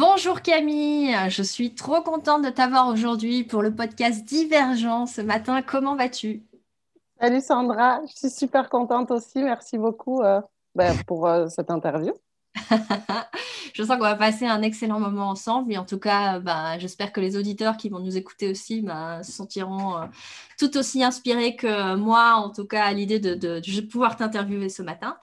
Bonjour Camille, je suis trop contente de t'avoir aujourd'hui pour le podcast Divergent ce matin. Comment vas-tu? Salut Sandra, je suis super contente aussi. Merci beaucoup euh, ben, pour euh, cette interview. je sens qu'on va passer un excellent moment ensemble. Et en tout cas, ben, j'espère que les auditeurs qui vont nous écouter aussi ben, se sentiront euh, tout aussi inspirés que moi, en tout cas, à l'idée de, de pouvoir t'interviewer ce matin.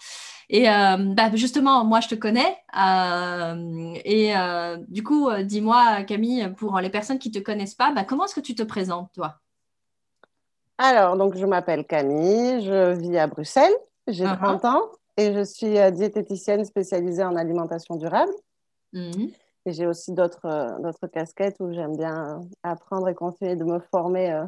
Et euh, bah, justement, moi, je te connais. Euh, et euh, du coup, dis-moi, Camille, pour les personnes qui ne te connaissent pas, bah, comment est-ce que tu te présentes, toi? Alors, donc, je m'appelle Camille, je vis à Bruxelles, j'ai 30 uh-huh. ans et je suis diététicienne spécialisée en alimentation durable. Mm-hmm. Et j'ai aussi d'autres casquettes où j'aime bien apprendre et continuer de me former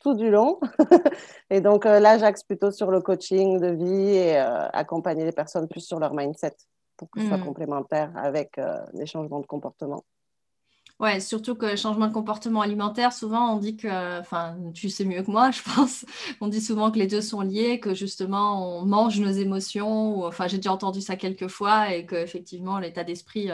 tout du long. et donc euh, là, j'axe plutôt sur le coaching de vie et euh, accompagner les personnes plus sur leur mindset pour que ce soit hmm. complémentaire avec euh, les changements de comportement. Ouais, surtout que changement de comportement alimentaire, souvent on dit que, enfin, tu sais mieux que moi, je pense, on dit souvent que les deux sont liés, que justement on mange nos émotions, ou, enfin, j'ai déjà entendu ça quelques fois, et qu'effectivement l'état d'esprit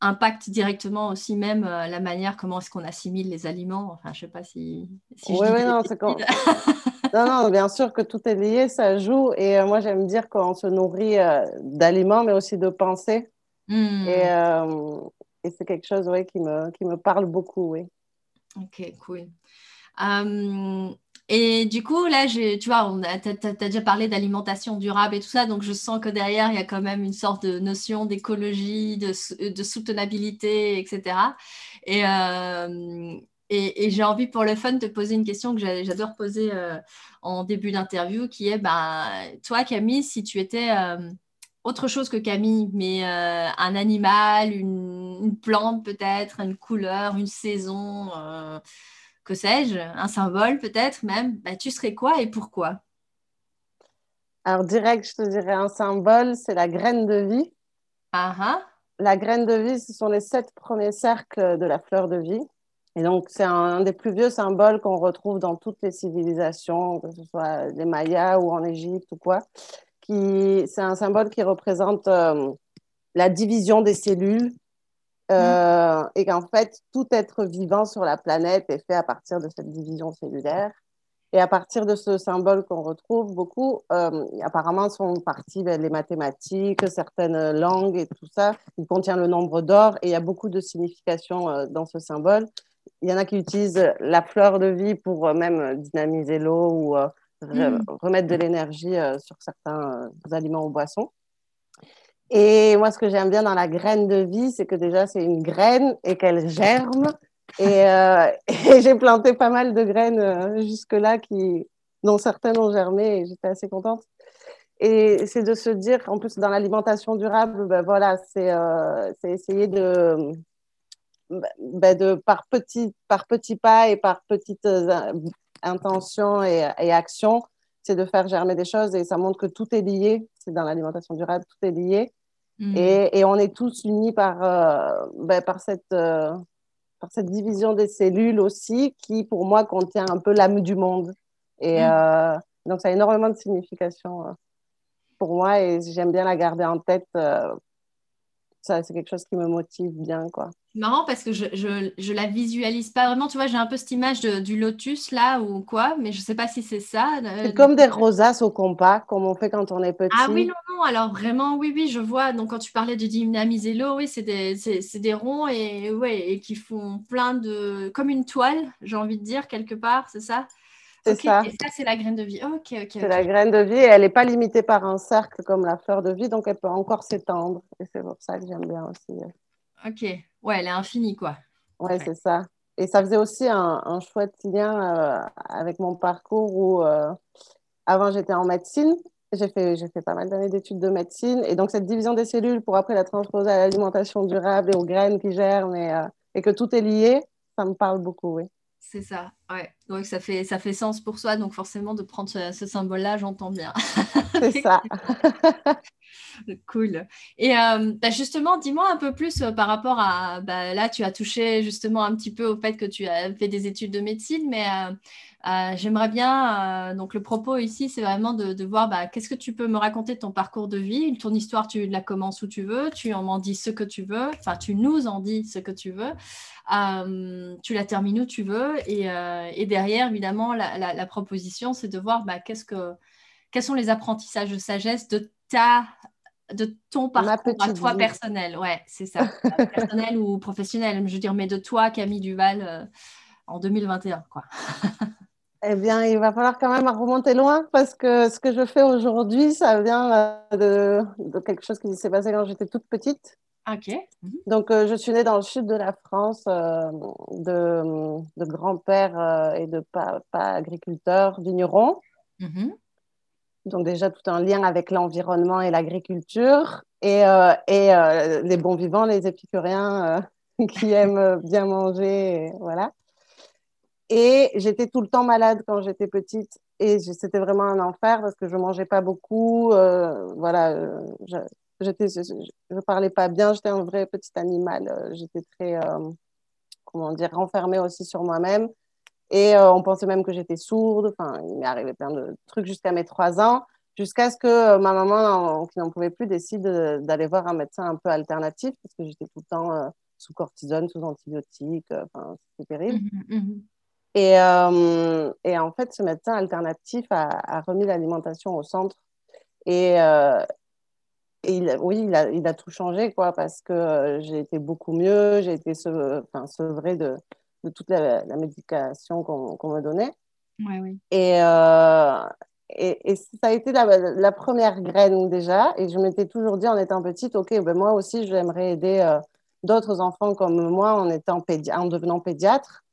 impacte directement aussi même euh, la manière comment est-ce qu'on assimile les aliments. Enfin, je sais pas si. oui, oui, non, c'est quand... non, non, bien sûr que tout est lié, ça joue. Et euh, moi, j'aime dire qu'on se nourrit euh, d'aliments, mais aussi de pensées. Hmm. Et, et c'est quelque chose ouais, qui, me, qui me parle beaucoup, oui. Ok, cool. Et du coup, là, tu vois, tu as, déjà parlé d'alimentation durable et tout ça, donc je sens que derrière, il y a quand même une sorte de notion d'écologie, de, de, soutenabilité, etc. Euh, et, j'ai envie pour le fun de te poser une question que j'adore poser euh, en début d'interview, qui est, bah, toi, Camille, si tu étais euh, autre chose que Camille, mais un animal, une plante peut-être, une couleur, une saison que sais-je, un symbole peut-être même, bah, tu serais quoi et pourquoi? Alors direct, je te dirais un symbole, c'est la graine de vie. Ah, ah. La graine de vie, ce sont les sept premiers cercles de la fleur de vie. Et donc, c'est un, des plus vieux symboles qu'on retrouve dans toutes les civilisations, que ce soit les Mayas ou en Égypte ou quoi. C'est un symbole qui représente euh, la division des cellules euh, et qu'en fait, tout être vivant sur la planète est fait à partir de cette division cellulaire. Et à partir de ce symbole qu'on retrouve beaucoup, euh, apparemment sont parties les mathématiques, certaines langues et tout ça. Il contient le nombre d'or et il y a beaucoup de significations euh, dans ce symbole. Il y en a qui utilisent la fleur de vie pour même dynamiser l'eau ou mm. remettre de l'énergie sur certains aliments ou boissons. Et moi, ce que j'aime bien dans la graine de vie, c'est que déjà, c'est une graine et qu'elle germe. Et, euh, j'ai planté pas mal de graines euh, jusque-là, qui, dont certaines ont germé et j'étais assez contente. Et c'est de se dire, en plus, dans l'alimentation durable, ben voilà, c'est euh, essayer de, ben de par, petit, par petits pas et par petites euh, intentions et actions, c'est de faire germer des choses et ça montre que tout est lié. C'est dans l'alimentation durable, tout est lié. Mm. Et, et, on est tous unis par, euh, ben, par, cette, euh, par cette division des cellules aussi, qui pour moi contient un peu l'âme du monde. Et mm. euh, donc ça a énormément de signification pour moi et j'aime bien la garder en tête ça, c'est quelque chose qui me motive bien, quoi. Marrant parce que je, je, je, la visualise pas vraiment. Tu vois, j'ai un peu cette image de, du lotus là ou quoi, mais je sais pas si c'est ça. C'est comme des rosaces au compas, comme on fait quand on est petit. Ah oui, non, non. Alors vraiment, oui, oui, je vois. Donc quand tu parlais de dynamiser l'eau, oui, c'est des, c'est, des ronds et, ouais, et qui font plein de. comme une toile, j'ai envie de dire, quelque part, c'est ça? C'est ça. Et ça, c'est la graine de vie. Ok, ok. C'est la graine de vie et elle n'est pas limitée par un cercle comme la fleur de vie, donc elle peut encore s'étendre. Et c'est pour ça que j'aime bien aussi. Ok. Ouais, elle est infinie, quoi. Ouais, c'est ça. Et ça faisait aussi un, chouette lien euh, avec mon parcours où, euh, avant, j'étais en médecine. J'ai fait, j'ai fait pas mal d'années d'études de médecine. Et donc, cette division des cellules pour après la transposer à l'alimentation durable et aux graines qui germent et, euh, et que tout est lié, ça me parle beaucoup, oui. C'est ça, ouais. Donc ça fait, ça fait sens pour soi, donc forcément de prendre ce, symbole-là, j'entends bien. C'est ça. cool. Et euh, bah, justement, dis-moi un peu plus euh, par rapport à, bah, là tu as touché justement un petit peu au fait que tu as fait des études de médecine, mais Euh, j'aimerais bien, euh, donc le propos ici, c'est vraiment de, voir bah, qu'est-ce que tu peux me raconter de ton parcours de vie. Ton histoire, tu la commences où tu veux, tu en m'en dis ce que tu veux, enfin, tu nous en dis ce que tu veux, euh, tu la termines où tu veux. Et, derrière, évidemment, la, proposition, c'est de voir bah, qu'est-ce que, quels sont les apprentissages de sagesse de ta de ton parcours à toi personnel. Ouais, c'est ça. personnel ou professionnel. Je veux dire, mais de toi, Camille Duval, en 2021, quoi. Eh bien, il va falloir quand même remonter loin parce que ce que je fais aujourd'hui, ça vient euh, de, quelque chose qui s'est passé quand j'étais toute petite. Ok. Mhm. Donc, euh, je suis née dans le sud de la France, euh, de, de grand-père et de papa agriculteur vigneron. Mhm. Donc, déjà, tout un lien avec l'environnement et l'agriculture. Et, et les bons vivants, les épicuriens qui aiment bien manger. voilà. Et j'étais tout le temps malade quand j'étais petite. Et c'était vraiment un enfer parce que je mangeais pas beaucoup. Euh, voilà, euh, je, je, parlais pas bien. J'étais un vrai petit animal. Euh, j'étais très, comment dire, renfermée aussi sur moi-même. Et on pensait même que j'étais sourde. Enfin, il m'est arrivé plein de trucs jusqu'à mes trois ans. Jusqu'à ce que ma maman, qui n'en pouvait plus, décide d'aller voir un médecin un peu alternatif parce que j'étais tout le temps sous cortisone, sous antibiotiques. Enfin, c'était terrible. Mmh mmh et, euh, et, en fait, ce médecin alternatif a, remis l'alimentation au centre. Et, euh, il, oui, il a, il a, tout changé, quoi, parce que euh, j'ai été beaucoup mieux, j'ai été enfin, sevrée de, de toute la, médication qu'on me donnait. Ouais, oui. Et, et, et, ça a été la, la, première graine déjà. Et je m'étais toujours dit en étant petite, OK, ben moi aussi, j'aimerais aider d'autres enfants comme moi en, étant en devenant pédiatre.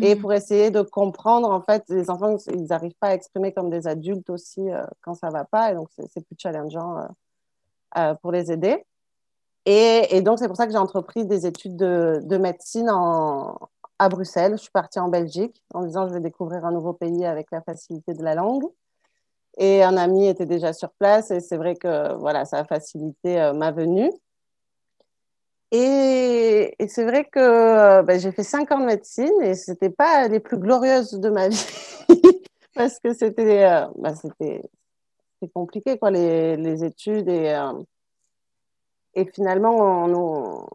Et mm. pour essayer de comprendre, en fait, les enfants, ils n'arrivent pas à exprimer comme des adultes aussi euh, quand ça ne va pas. Et donc, c'est plus challengeant euh, euh, pour les aider. Et, et donc, c'est pour ça que j'ai entrepris des études de, de médecine en, à Bruxelles. Je suis partie en Belgique en disant je vais découvrir un nouveau pays avec la facilité de la langue. Et un ami était déjà sur place et c'est vrai que voilà, ça a facilité ma venue. Et, c'est vrai que euh, bah, j'ai fait cinq ans de médecine et ce n'était pas les plus glorieuses de ma vie parce que c'était euh, c'était compliqué quoi les, les études et euh, et finalement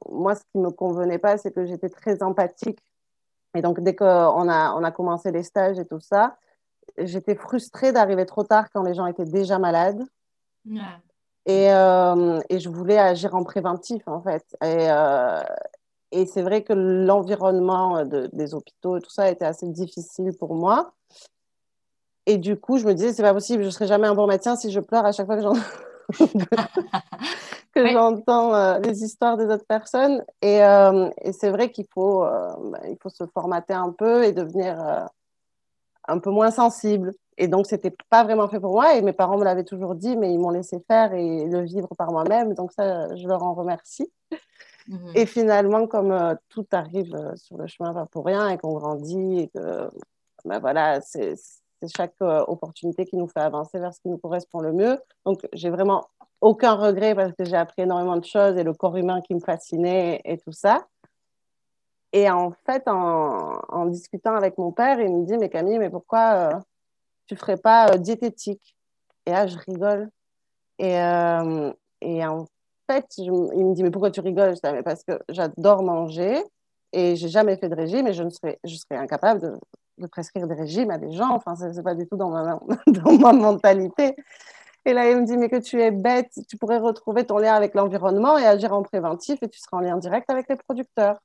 moi ce qui me convenait pas c'est que j'étais très empathique. Et donc dès qu'on a on a commencé les stages et tout ça j'étais frustrée d'arriver trop tard quand les gens étaient déjà malades et, euh, et, je voulais agir en préventif, en fait. Et, euh, et c'est vrai que l'environnement des hôpitaux et tout ça était assez difficile pour moi. Et du coup, je me disais, c'est pas possible, je serai jamais un bon médecin si je pleure à chaque fois que j'entends euh, les histoires des autres personnes. Et, et c'est vrai qu'il faut, bah, il faut se formater un peu et devenir un peu moins sensible. Et donc, c'était pas vraiment fait pour moi. Et mes parents me l'avaient toujours dit, mais ils m'ont laissé faire et le vivre par moi-même. Donc, ça, je leur en remercie. Mhm. Et finalement, comme euh, tout arrive euh, sur le chemin, pas pour rien, et qu'on grandit, et que ben voilà, c'est chaque euh, opportunité qui nous fait avancer vers ce qui nous correspond le mieux. Donc, j'ai vraiment aucun regret parce que j'ai appris énormément de choses et le corps humain qui me fascinait et, tout ça. Et en fait, en, en, discutant avec mon père, il me dit, mais Camille, mais pourquoi tu ferais pas euh, diététique Et là, je rigole. Et, euh, et en fait, il me dit, mais pourquoi tu rigoles? Je dis, mais parce que j'adore manger et j'ai jamais fait de régime et je, ne serais, je serais incapable de, de prescrire des régimes à des gens. Enfin, ce n'est pas du tout dans ma, dans ma mentalité. Et là, il me dit, mais que tu es bête, tu pourrais retrouver ton lien avec l'environnement et agir en préventif et tu seras en lien direct avec les producteurs.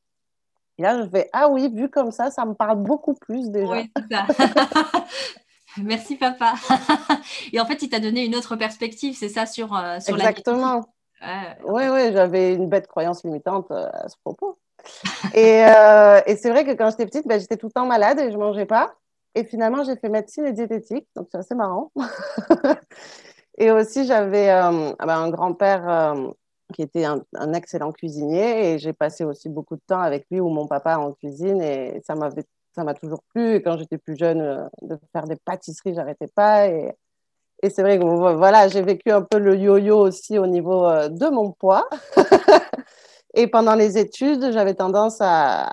Et là, je vais, ah oui, vu comme ça, ça me parle beaucoup plus déjà. Oui, ça. Merci papa. et en fait, il t'a donné une autre perspective, c'est ça sur, euh, sur Exactement. oui, oui, j'avais une bête croyance limitante euh, à ce propos. et, euh, et c'est vrai que quand j'étais petite, ben, j'étais tout le temps malade et je ne mangeais pas. Et finalement, j'ai fait médecine et diététique, donc c'est assez marrant. et aussi, j'avais ah ben, un grand-père qui était un, un, excellent cuisinier et j'ai passé aussi beaucoup de temps avec lui ou mon papa en cuisine et ça m'avait ça m'a toujours plu. Et quand j'étais plus jeune, euh, de faire des pâtisseries, j'arrêtais pas. Et, et c'est vrai que voilà, j'ai vécu un peu le yo-yo aussi au niveau euh, de mon poids. et pendant les études, j'avais tendance à,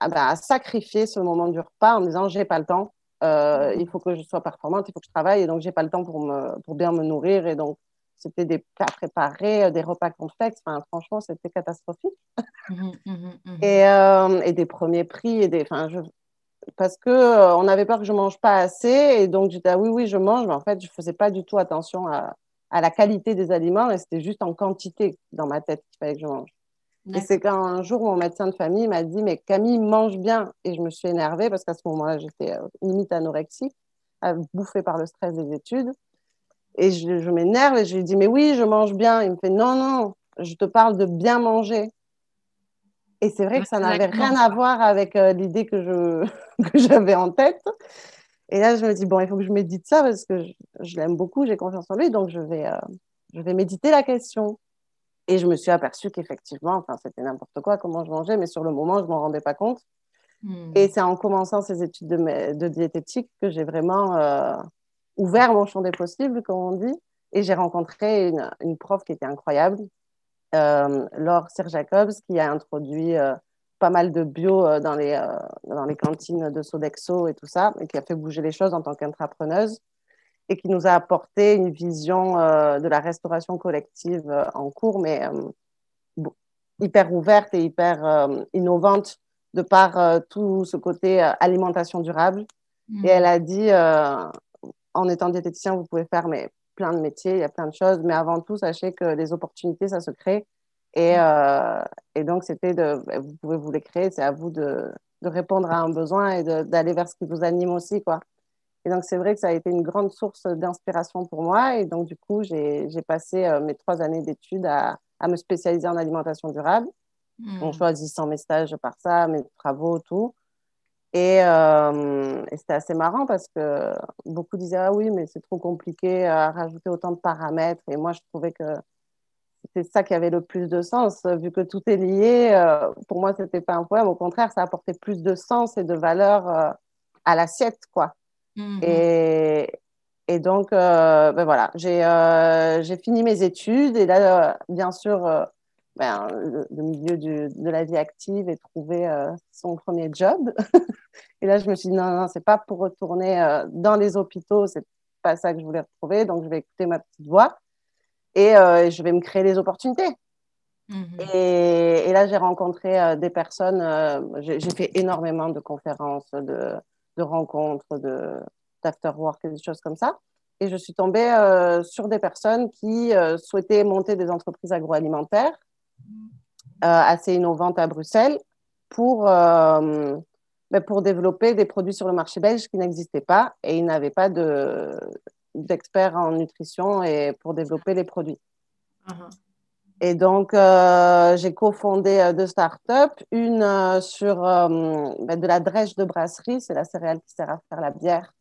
à, à, sacrifier ce moment du repas en me disant j'ai pas le temps. Euh, il faut que je sois performante, il faut que je travaille. Et donc, j'ai pas le temps pour, me, pour bien me nourrir. Et donc, c'était des plats préparés, des repas complexes. Enfin, franchement, c'était catastrophique. Mmh, mmh, mmh, et, euh, et, des premiers prix. Et des, enfin, je, parce qu'on euh, on avait peur que je mange pas assez. Et donc, j'étais, ah oui, oui, je mange. Mais en fait, je faisais pas du tout attention à, à la qualité des aliments. Et c'était juste en quantité dans ma tête qu'il fallait que je mange. Et c'est quand un jour mon médecin de famille m'a dit Mais Camille, mange bien. Et je me suis énervée parce qu'à ce moment-là, j'étais euh, limite anorexique, bouffée par le stress des études. Et je, je m'énerve et je lui dis Mais oui, je mange bien. Il me fait Non, non, je te parle de bien manger. Et c'est vrai que ça n'avait rien à voir avec euh, l'idée que, j'avais en tête. Et là, je me dis Bon, il faut que je médite ça parce que je, l'aime beaucoup, j'ai confiance en lui. Donc, je vais, euh, je vais méditer la question. Et je me suis aperçue qu'effectivement, enfin, c'était n'importe quoi comment je mangeais, mais sur le moment, je ne m'en rendais pas compte. Hmm. Et c'est en commençant ces études de, de diététique que j'ai vraiment euh, ouvert mon champ des possibles, comme on dit. Et j'ai rencontré une, une, prof qui était incroyable, Laure Sir Jacobs, qui a introduit euh, pas mal de bio euh, dans, les, dans les cantines de Sodexo et tout ça, et qui a fait bouger les choses en tant qu'intrapreneuse et qui nous a apporté une vision euh, de la restauration collective euh, en cours, mais euh, hyper ouverte et hyper innovante de par tout ce côté alimentation durable. Mmh. Et elle a dit, en étant diététicien, vous pouvez faire mais, plein de métiers, il y a plein de choses, mais avant tout, sachez que les opportunités, ça se crée. Et, mmh. et donc, c'était de, bah, vous pouvez vous les créer, c'est à vous de, de, répondre à un besoin et d'aller vers ce qui vous anime aussi, quoi. Et donc, c'est vrai que ça a été une grande source d'inspiration pour moi. Et donc, du coup, j'ai passé euh, mes trois années d'études à, à, me spécialiser en alimentation durable, mmh. en choisissant mes stages par ça, mes travaux, tout. Et, euh, et c'était assez marrant parce que beaucoup disaient Ah oui, mais c'est trop compliqué à rajouter autant de paramètres. Et moi, je trouvais que c'était ça qui avait le plus de sens, vu que tout est lié. Euh, pour moi, c'était pas un problème. Au contraire, ça apportait plus de sens et de valeur euh, à l'assiette, quoi. Mhm. Et, et, donc, ben voilà, j'ai fini mes études et là, bien sûr, ben, le, milieu du, de la vie active et trouver son premier job. et là, je me suis dit, non, non, c'est pas pour retourner dans les hôpitaux, c'est pas ça que je voulais retrouver, donc je vais écouter ma petite voix et je vais me créer des opportunités. Mhm. Et, et, là, j'ai rencontré des personnes, j'ai fait énormément de conférences, de, de rencontres, de d'afterwork et des choses comme ça. Et je suis tombée euh, sur des personnes qui euh, souhaitaient monter des entreprises agroalimentaires euh, assez innovantes à Bruxelles pour, ben, pour développer des produits sur le marché belge qui n'existaient pas et ils n'avaient pas d'experts en nutrition et pour développer les produits. Uh-huh. Et donc, euh, j'ai cofondé deux startups, une euh, sur euh, ben, de la drèche de brasserie, c'est la céréale qui sert à faire la bière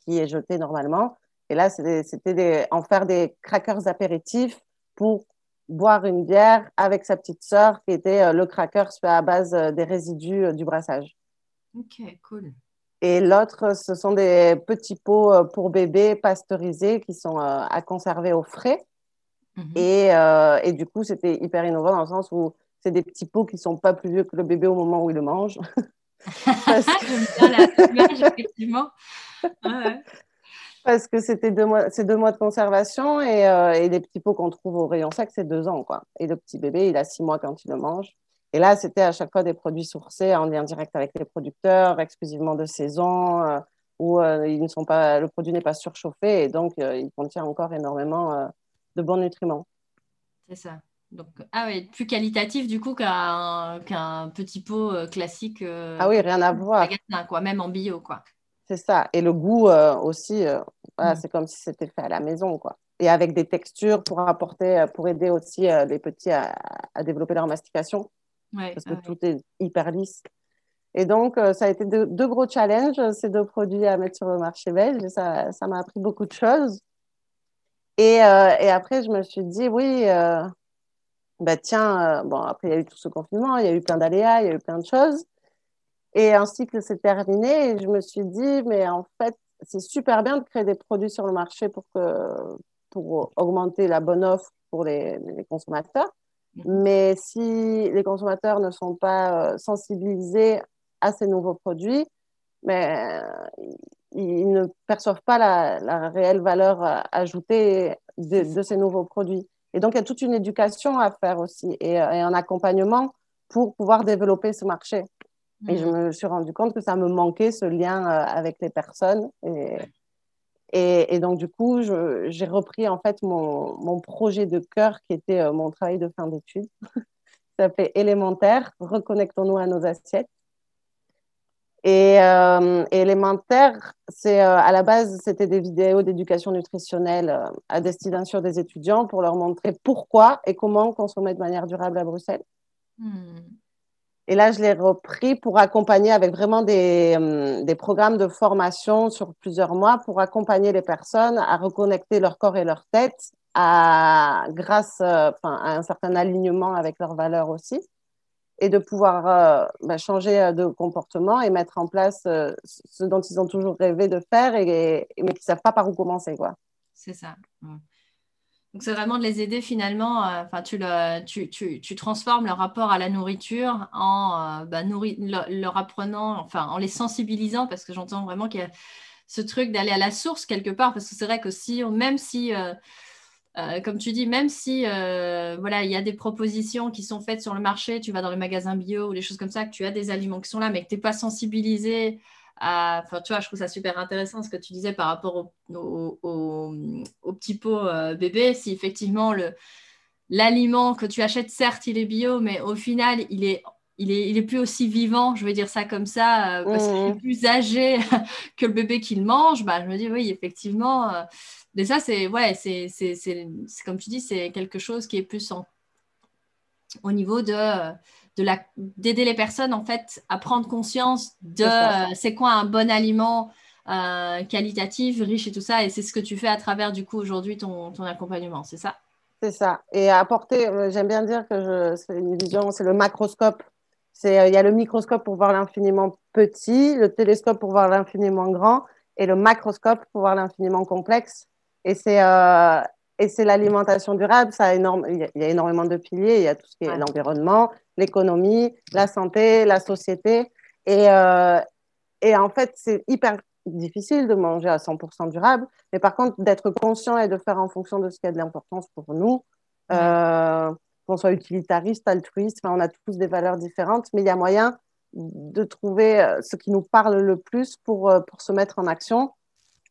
qui est jetée normalement. Et là, c'était en faire des crackers apéritifs pour boire une bière avec sa petite sœur qui était le cracker fait à base des résidus du brassage. Ok, cool. Et l'autre, ce sont des petits pots pour bébés pasteurisés qui sont à conserver au frais. Mhm. Et, euh, et, du coup, c'était hyper innovant dans le sens où c'est des petits pots qui sont pas plus vieux que le bébé au moment où il le mange. Parce que... bien la effectivement. Parce que c'était deux mois, c'est deux mois de conservation et, euh, et les petits pots qu'on trouve au rayon sec, c'est deux ans. Quoi. Et le petit bébé, il a six mois quand il le mange. Et là, c'était à chaque fois des produits sourcés en lien direct avec les producteurs, exclusivement de saison, euh, où ils ne sont pas, le produit n'est pas surchauffé et donc il contient encore énormément de bons nutriments. C'est ça. Donc, ah oui, plus qualitatif du coup qu'un petit pot euh, classique. Euh, ah oui, rien à voir. quoi, même en bio, quoi. C'est ça. Et le goût euh, aussi, mm. c'est comme si c'était fait à la maison, quoi. Et avec des textures pour apporter, pour aider aussi les petits à, développer leur mastication. parce que tout est hyper lisse. Et donc, ça a été deux, gros challenges, ces deux produits à mettre sur le marché belge. ça m'a appris beaucoup de choses. Et, euh, et, après, je me suis dit, oui, euh, bah tiens, euh, bon, après, il y a eu tout ce confinement, il y a eu plein d'aléas, il y a eu plein de choses. Et un cycle s'est terminé et je me suis dit, mais en fait, c'est super bien de créer des produits sur le marché pour, que, pour augmenter la bonne offre pour les, les consommateurs. Mhm. Mais si les consommateurs ne sont pas sensibilisés à ces nouveaux produits, mais ils ne perçoivent pas la, réelle valeur ajoutée de, ces nouveaux produits. Et donc, il y a toute une éducation à faire aussi et, un accompagnement pour pouvoir développer ce marché. Et je mm. me suis rendu compte que ça me manquait ce lien avec les personnes. Et, et, donc, du coup, j'ai repris en fait mon, mon, projet de cœur qui était euh, mon travail de fin d'études. ça fait élémentaire, reconnectons-nous à nos assiettes. Et euh, élémentaire, c'est euh, à la base, c'était des vidéos d'éducation nutritionnelle à destination des étudiants pour leur montrer pourquoi et comment consommer de manière durable à Bruxelles. Hmm. Et là, je l'ai repris pour accompagner avec vraiment des, euh, des, programmes de formation sur plusieurs mois pour accompagner les personnes à reconnecter leur corps et leur tête à, grâce euh, à un certain alignement avec leurs valeurs aussi et de pouvoir euh, bah, changer de comportement et mettre en place ce dont ils ont toujours rêvé de faire, mais qui ne savent pas par où commencer. C'est ça. Donc, c'est vraiment de les aider finalement. Euh, enfin, tu, tu, tu, tu, transformes leur rapport à la nourriture en euh, bah, leur apprenant, enfin, en les sensibilisant, parce que j'entends vraiment qu'il y a ce truc d'aller à la source quelque part, parce que c'est vrai que si, même si, euh, comme tu dis, même si voilà, il y a des propositions qui sont faites sur le marché, tu vas dans le magasin bio ou des choses comme ça, que tu as des aliments qui sont là, mais que tu n'es pas sensibilisé Enfin, tu vois, je trouve ça super intéressant ce que tu disais par rapport au, au, petit pot euh, bébé. Si effectivement le, l'aliment que tu achètes, certes, il est bio, mais au final, il est, il est, il est plus aussi vivant, je vais dire ça comme ça, euh, parce qu'il est mmh. plus âgé que le bébé qu'il mange. Bah, je me dis, oui, effectivement. Euh, mais ça, c'est, ouais, c'est, c'est, c'est, comme tu dis, c'est quelque chose qui est plus en, au niveau de d'aider les personnes en fait à prendre conscience de c'est quoi un bon aliment euh, qualitatif, riche et tout ça. Et c'est ce que tu fais à travers du coup aujourd'hui ton, ton accompagnement, c'est ça? C'est ça. Et apporter, euh, j'aime bien dire que c'est une vision, c'est le macroscope. C'est euh, il y a le microscope pour voir l'infiniment petit, le télescope pour voir l'infiniment grand et le macroscope pour voir l'infiniment complexe. Et c'est et c'est l'alimentation durable. Ça a énorme, il, y a, énormément de piliers. Il y a tout ce qui est l'environnement, l'économie, la santé, la société. Et, euh, et en fait, c'est hyper difficile de manger à 100% durable. Mais par contre, d'être conscient et de faire en fonction de ce qui a de l'importance pour nous, euh, qu'on soit utilitariste, altruiste, on a tous des valeurs différentes, mais il y a moyen de trouver euh, ce qui nous parle le plus pour, pour se mettre en action.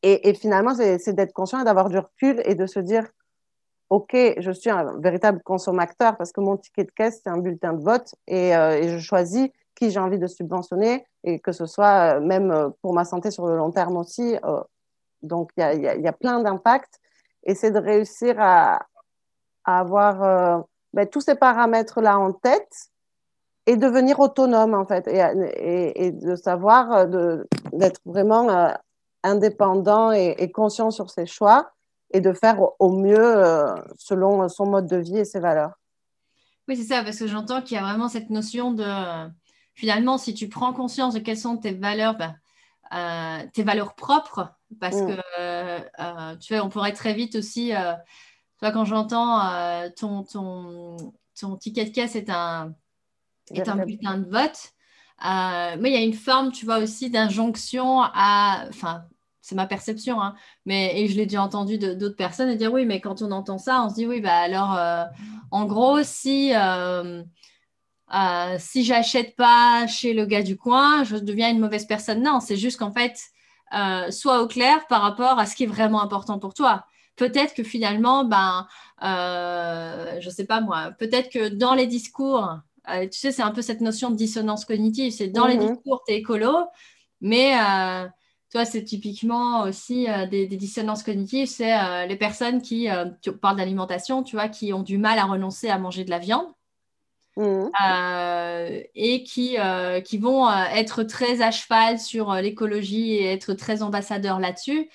Et, finalement, c'est d'être conscient et d'avoir du recul et de se dire, OK, je suis un véritable consommateur parce que mon ticket de caisse, c'est un bulletin de vote et, euh, je choisis qui j'ai envie de subventionner et que ce soit euh, même euh, pour ma santé sur le long terme aussi. donc, il y, a, plein d'impacts et c'est de réussir à, avoir ben, tous ces paramètres-là en tête et devenir autonome en fait et, de savoir d'être vraiment indépendant et, conscient sur ses choix et de faire au mieux euh, selon son mode de vie et ses valeurs. Oui, c'est ça, parce que j'entends qu'il y a vraiment cette notion de, finalement, si tu prends conscience de quelles sont tes valeurs, ben, euh, tes valeurs propres, parce mm. que, euh, tu vois, on pourrait très vite aussi, tu vois, quand j'entends ton, ton, ton, ticket de caisse est un, est un bulletin de vote, mais il y a une forme, tu vois, aussi d'injonction à, enfin, c'est ma perception, hein. mais et je l'ai déjà entendu d'autres personnes dire oui, mais quand on entend ça, on se dit oui, bah alors, euh, en gros, si euh, euh, si j'achète pas chez le gars du coin, je deviens une mauvaise personne. Non, c'est juste qu'en fait, sois au clair par rapport à ce qui est vraiment important pour toi. Peut-être que finalement, ben, je sais pas moi, peut-être que dans les discours, tu sais, c'est un peu cette notion de dissonance cognitive. C'est dans les mm-hmm. discours, tu es écolo, mais toi, c'est typiquement aussi euh, des, dissonances cognitives, c'est euh, les personnes qui, euh, tu parles d'alimentation, tu vois, qui ont du mal à renoncer à manger de la viande. Mmh. et qui, qui vont être très à cheval sur l'écologie et être très ambassadeurs là-dessus.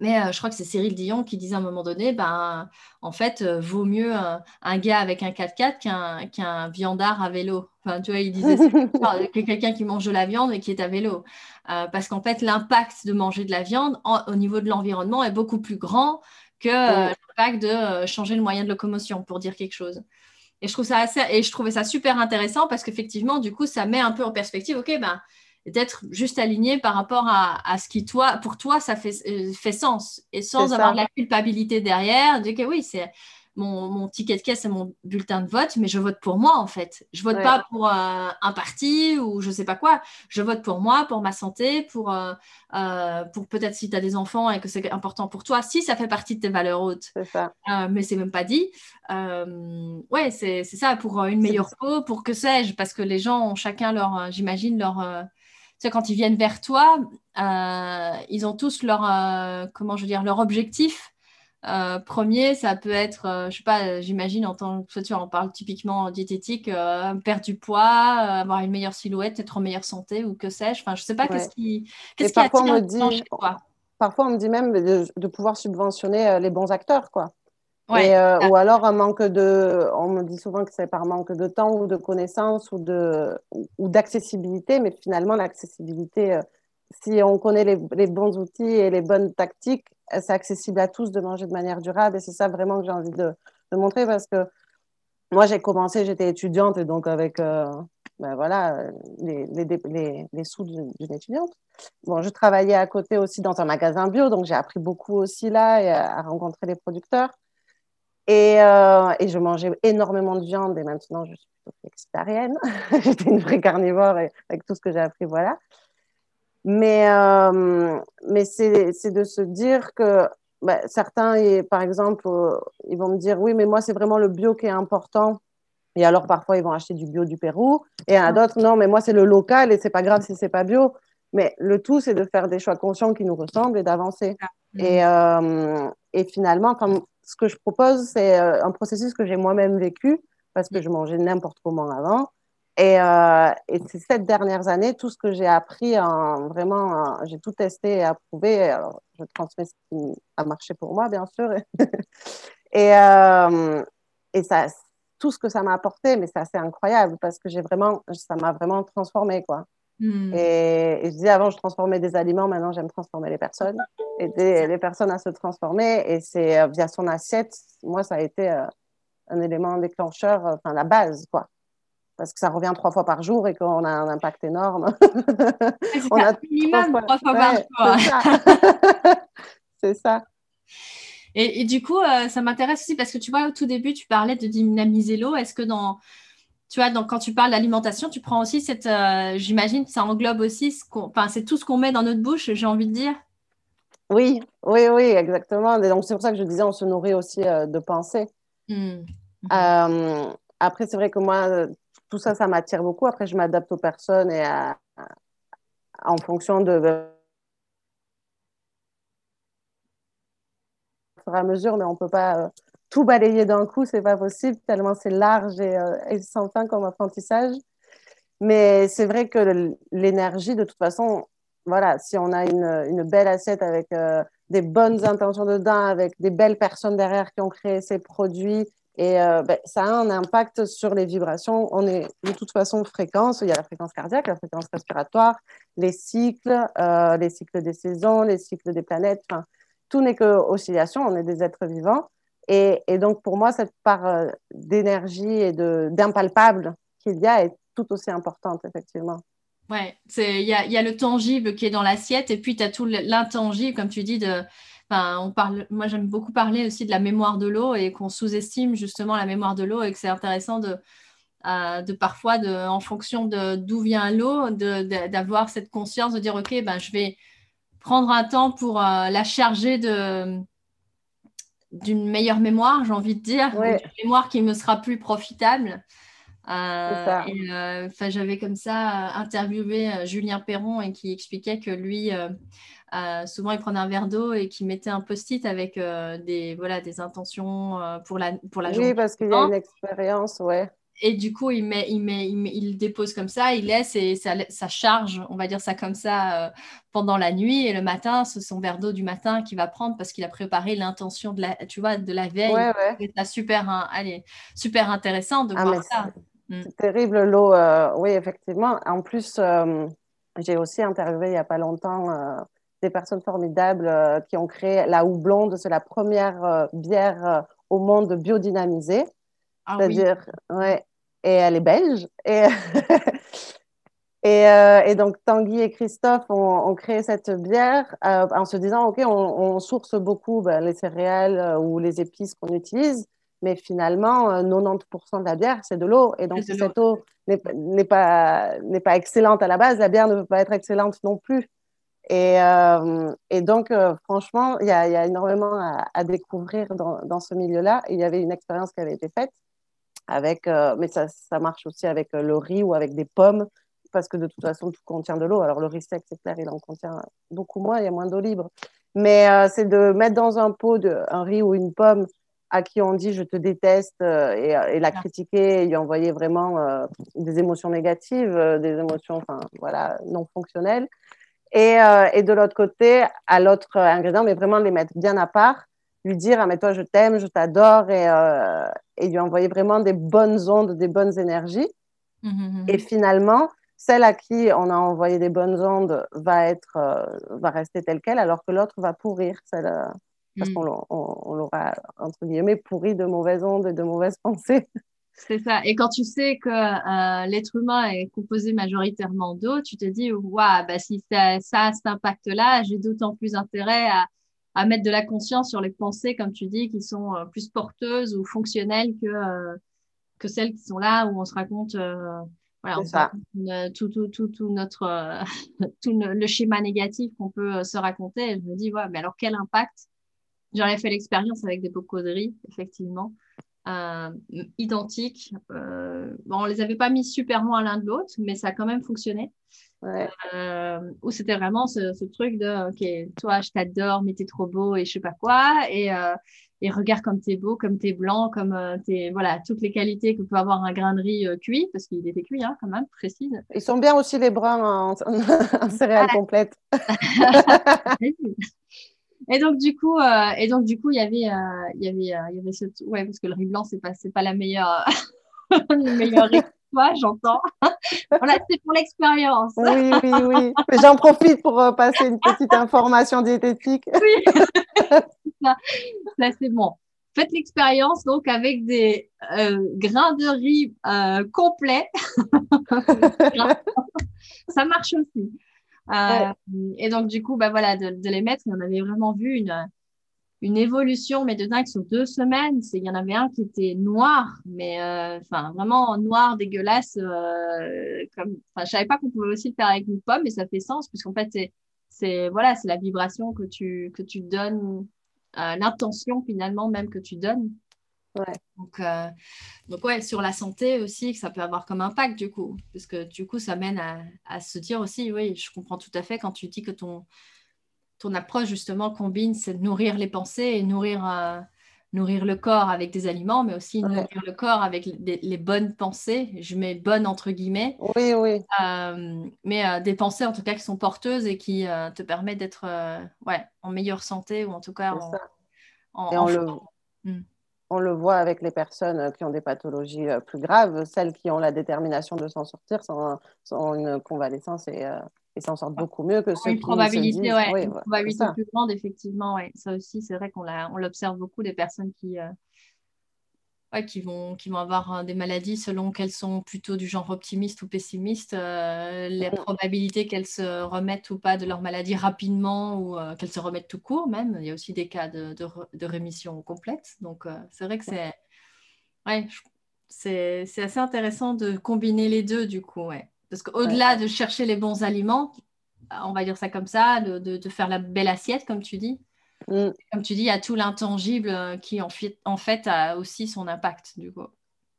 Mais euh, je crois que c'est Cyril Dion qui disait à un moment donné, ben, en fait, euh, vaut mieux un, gars avec un 4x4 qu'un viandard à vélo. Enfin, tu vois, il disait que quelqu'un qui mange de la viande et qui est à vélo. Euh, parce qu'en fait, l'impact de manger de la viande au niveau de l'environnement est beaucoup plus grand que l'impact de changer le moyen de locomotion, pour dire quelque chose. Et je, trouve ça assez, et je trouvais ça super intéressant parce qu'effectivement, du coup, ça met un peu en perspective, OK, ben, d'être juste aligné par rapport à, ce qui, toi, pour toi, ça fait, euh, fait sens. Et sans avoir de la culpabilité derrière, de que oui, c'est mon, ticket de caisse et mon bulletin de vote, mais je vote pour moi en fait. Je vote pas pour euh, un parti ou je sais pas quoi. Je vote pour moi, pour ma santé, pour, euh, pour peut-être si tu as des enfants et que c'est important pour toi, si ça fait partie de tes valeurs hautes. C'est ça. mais c'est même pas dit. ouais, c'est ça, pour une meilleure peau, pour que sais-je, parce que les gens ont chacun leur, j'imagine, leur. Sais, quand ils viennent vers toi, ils ont tous leur, comment je veux dire, leur objectif euh, premier, ça peut être, euh, je sais pas, j'imagine en tant que tu en parles typiquement diététique, euh, perdre du poids, avoir une meilleure silhouette, être en meilleure santé ou que sais-je. Enfin, je sais pas qu'est-ce qui, qu'est-ce qui parfois on me dit, Parfois, on me dit même de, pouvoir subventionner les bons acteurs, quoi. Ou alors un manque de, on me dit souvent que c'est par manque de temps ou de connaissances ou de ou d'accessibilité, mais finalement l'accessibilité, si on connaît les, les bons outils et les bonnes tactiques, c'est accessible à tous de manger de manière durable et c'est ça vraiment que j'ai envie de, de, montrer parce que moi j'ai commencé, j'étais étudiante et donc avec euh, ben voilà, les, les, les, sous d'une étudiante. Bon, je travaillais à côté aussi dans un magasin bio, donc j'ai appris beaucoup aussi là et à, rencontrer les producteurs. Et, euh, et, je mangeais énormément de viande et maintenant je suis plutôt végétarienne. J'étais une vraie carnivore et avec tout ce que j'ai appris, voilà. Mais, euh, mais c'est de se dire que bah, certains, et, par exemple, euh, ils vont me dire oui, mais moi, c'est vraiment le bio qui est important. Et alors, parfois, ils vont acheter du bio du Pérou. Et il y en a d'autres, non, mais moi, c'est le local et c'est pas grave si c'est pas bio. Mais le tout, c'est de faire des choix conscients qui nous ressemblent et d'avancer. Et, euh, et, finalement, comme, ce que je propose, c'est un processus que j'ai moi-même vécu parce que je mangeais n'importe comment avant. Et, euh, ces sept dernières années, tout ce que j'ai appris, en, vraiment, j'ai tout testé et approuvé. Alors, je transmets ce qui a marché pour moi, bien sûr. et, euh, et ça, tout ce que ça m'a apporté, mais c'est assez incroyable parce que j'ai vraiment, ça m'a vraiment transformé, quoi. Hmm. Et, je disais avant, je transformais des aliments, maintenant j'aime transformer les personnes, aider les personnes à se transformer. Et c'est euh, via son assiette, moi, ça a été euh, un élément déclencheur, enfin la base, quoi parce que ça revient trois fois par jour et qu'on a un impact énorme. on a minimum trois fois, par jour. C'est ça. Et, du coup, euh, ça m'intéresse aussi parce que tu vois, au tout début, tu parlais de dynamiser l'eau. Est-ce que dans, tu vois, quand tu parles d'alimentation, tu prends aussi cette, euh, j'imagine, ça englobe aussi, ce enfin, c'est tout ce qu'on met dans notre bouche, j'ai envie de dire. Oui, oui, oui, exactement. Et donc, c'est pour ça que je disais, on se nourrit aussi euh, de pensée. Mmh. après, c'est vrai que moi, tout ça, ça m'attire beaucoup. Après, je m'adapte aux personnes et en fonction de au fur et à mesure, mais on ne peut pas euh, tout balayer d'un coup, c'est pas possible, tellement c'est large et, euh, sans fin comme apprentissage. Mais c'est vrai que l'énergie, de toute façon, voilà, si on a une, belle assiette avec euh, des bonnes intentions dedans, avec des belles personnes derrière qui ont créé ces produits et euh, ben, ça a un impact sur les vibrations. On est de toute façon fréquence. Il y a la fréquence cardiaque, la fréquence respiratoire, les cycles, les cycles des saisons, les cycles des planètes. Enfin, tout n'est que oscillation. On est des êtres vivants. Et, donc, pour moi, cette part euh, d'énergie et d'impalpable qu'il y a est tout aussi importante, effectivement. Ouais, il y a, y a, le tangible qui est dans l'assiette et puis tu as tout l'intangible, comme tu dis, on parle, moi, j'aime beaucoup parler aussi de la mémoire de l'eau et qu'on sous-estime justement la mémoire de l'eau et que c'est intéressant de, euh, de parfois, en fonction d'où vient l'eau, d'avoir cette conscience de dire, OK, ben, je vais prendre un temps pour euh, la charger de d'une meilleure mémoire, j'ai envie de dire, une mémoire qui me sera plus profitable. Euh, j'avais comme ça interviewé Julien Perron et qui expliquait que lui, euh, souvent, il prenait un verre d'eau et qui mettait un post-it avec euh, des, voilà, des intentions euh, pour la, pour la journée. Oui, parce qu'il y a une expérience, ouais. Et du coup, il, met, il, met, il, dépose comme ça, il laisse et ça, ça charge, on va dire ça comme ça, pendant la nuit. Et le matin, c'est son verre d'eau du matin qu'il va prendre parce qu'il a préparé l'intention de la, tu vois, de la veille. Ouais, ouais. C'est super, hein, allez, super intéressant de ah, voir ça. Mm. C'est terrible l'eau, oui, effectivement. En plus, j'ai aussi interviewé il n'y a pas longtemps des personnes formidables euh, qui ont créé la houblonde. C'est la première euh, bière euh, au monde biodynamisée. Ah, C'est-à-dire, ouais, et elle est belge. Et, Et, donc Tanguy et Christophe ont, créé cette bière en se disant, OK, on, source beaucoup ben, les céréales ou les épices qu'on utilise, mais finalement, 90% de la bière, c'est de l'eau. Et donc, si cette eau n'est pas, pas excellente à la base, la bière ne peut pas être excellente non plus. Et, euh, et donc, euh, franchement, il y, y, a énormément à, à découvrir dans, dans ce milieu-là. Il y avait une expérience qui avait été faite avec, euh, mais ça, ça, marche aussi avec le riz ou avec des pommes, parce que de toute façon, tout contient de l'eau. Alors, le riz sec, c'est clair, il en contient beaucoup moins, il y a moins d'eau libre. Mais c'est de mettre dans un pot de, un riz ou une pomme à qui on dit je te déteste et, et, la critiquer et lui envoyer vraiment des émotions négatives, des émotions enfin, voilà, non fonctionnelles. Et, euh, et de l'autre côté, à l'autre ingrédient, mais vraiment les mettre bien à part, lui dire ah mais toi je t'aime, je t'adore et, euh, et, lui envoyer vraiment des bonnes ondes, des bonnes énergies. Mmh, mmh, mmh. Et finalement, celle à qui on a envoyé des bonnes ondes va être euh, va rester telle quelle, alors que l'autre va pourrir, celle, parce qu'on l'aura entre guillemets pourri de mauvaises ondes et de mauvaises pensées. C'est ça. Et quand tu sais que euh, l'être humain est composé majoritairement d'eau, tu te dis, waouh, bah, si ça, ça a cet impact-là, j'ai d'autant plus intérêt à, à, mettre de la conscience sur les pensées, comme tu dis, qui sont euh, plus porteuses ou fonctionnelles que, euh, que celles qui sont là où on se raconte, voilà, on se raconte tout, tout, tout, tout, notre, tout le schéma négatif qu'on peut se raconter. Et je me dis, ouais, mais alors quel impact? J'en ai fait l'expérience avec des riz, effectivement. Euh, identiques. Euh, bon, on les avait pas mis super loin l'un de l'autre, mais ça a quand même fonctionné. Ouais. Euh, où c'était vraiment ce, ce, truc de ok toi je t'adore mais t'es trop beau et je sais pas quoi et, euh, et regarde comme t'es beau comme t'es blanc comme t'es voilà toutes les qualités que peut avoir un grain de riz cuit parce qu'il était cuit hein, quand même précise ils sont bien aussi les bruns en, en céréales complètes Et donc du coup, euh, et donc du coup, il y avait, euh, il y avait, euh, il y avait ce, ouais, parce que le riz blanc c'est pas, c'est pas la meilleure, le meilleur riz. J'entends. voilà, c'est pour l'expérience. Oui, oui, oui. J'en profite pour passer une petite information diététique. oui. Là, c'est bon. Faites l'expérience donc avec des grains de riz complets. Ça marche aussi. Euh, et donc, du coup, bah, voilà, de, les mettre, on avait vraiment vu une, une évolution, mais de dingue sur deux semaines. Il y en avait un qui était noir, mais euh, enfin vraiment noir, dégueulasse. Euh, comme, je savais pas qu'on pouvait aussi le faire avec une pomme, mais ça fait sens, puisqu'en fait, c'est, voilà, c'est la vibration que tu, que tu donnes, l'intention finalement même que tu donnes. Donc, euh, donc, ouais, sur la santé aussi, que ça peut avoir comme impact du coup. Parce que du coup, ça mène à, à, se dire aussi, oui, je comprends tout à fait quand tu dis que ton, ton approche justement combine, c'est de nourrir les pensées et nourrir, euh, nourrir le corps avec des aliments, mais aussi nourrir le corps avec les, bonnes pensées. Je mets bonnes entre guillemets. Oui, oui. Euh, mais des pensées en tout cas qui sont porteuses et qui te permettent d'être ouais, en meilleure santé ou en tout cas en, en, le... on le voit avec les personnes qui ont des pathologies euh, plus graves, celles qui ont la détermination de s'en sortir sont, une convalescence et, euh, et s'en sortent beaucoup mieux que ceux une qui probabilité, ouais, une probabilité plus grande, effectivement. Ouais. Ça aussi, c'est vrai qu'on l'observe beaucoup, des personnes qui, euh, qui, vont, qui vont avoir hein, des maladies selon qu'elles sont plutôt du genre optimiste ou pessimiste, euh, les mm. probabilités qu'elles se remettent ou pas de leur maladie rapidement ou euh, qu'elles se remettent tout court même. Il y a aussi des cas de, de, rémission complète. Donc euh, c'est vrai que c'est ouais, c'est assez intéressant de combiner les deux du coup. Ouais. Parce qu'au-delà de chercher les bons aliments, on va dire ça comme ça, de, de faire la belle assiette comme tu dis, Mm. Comme tu dis, il y a tout l'intangible euh, qui en fait, en fait a aussi son impact du coup.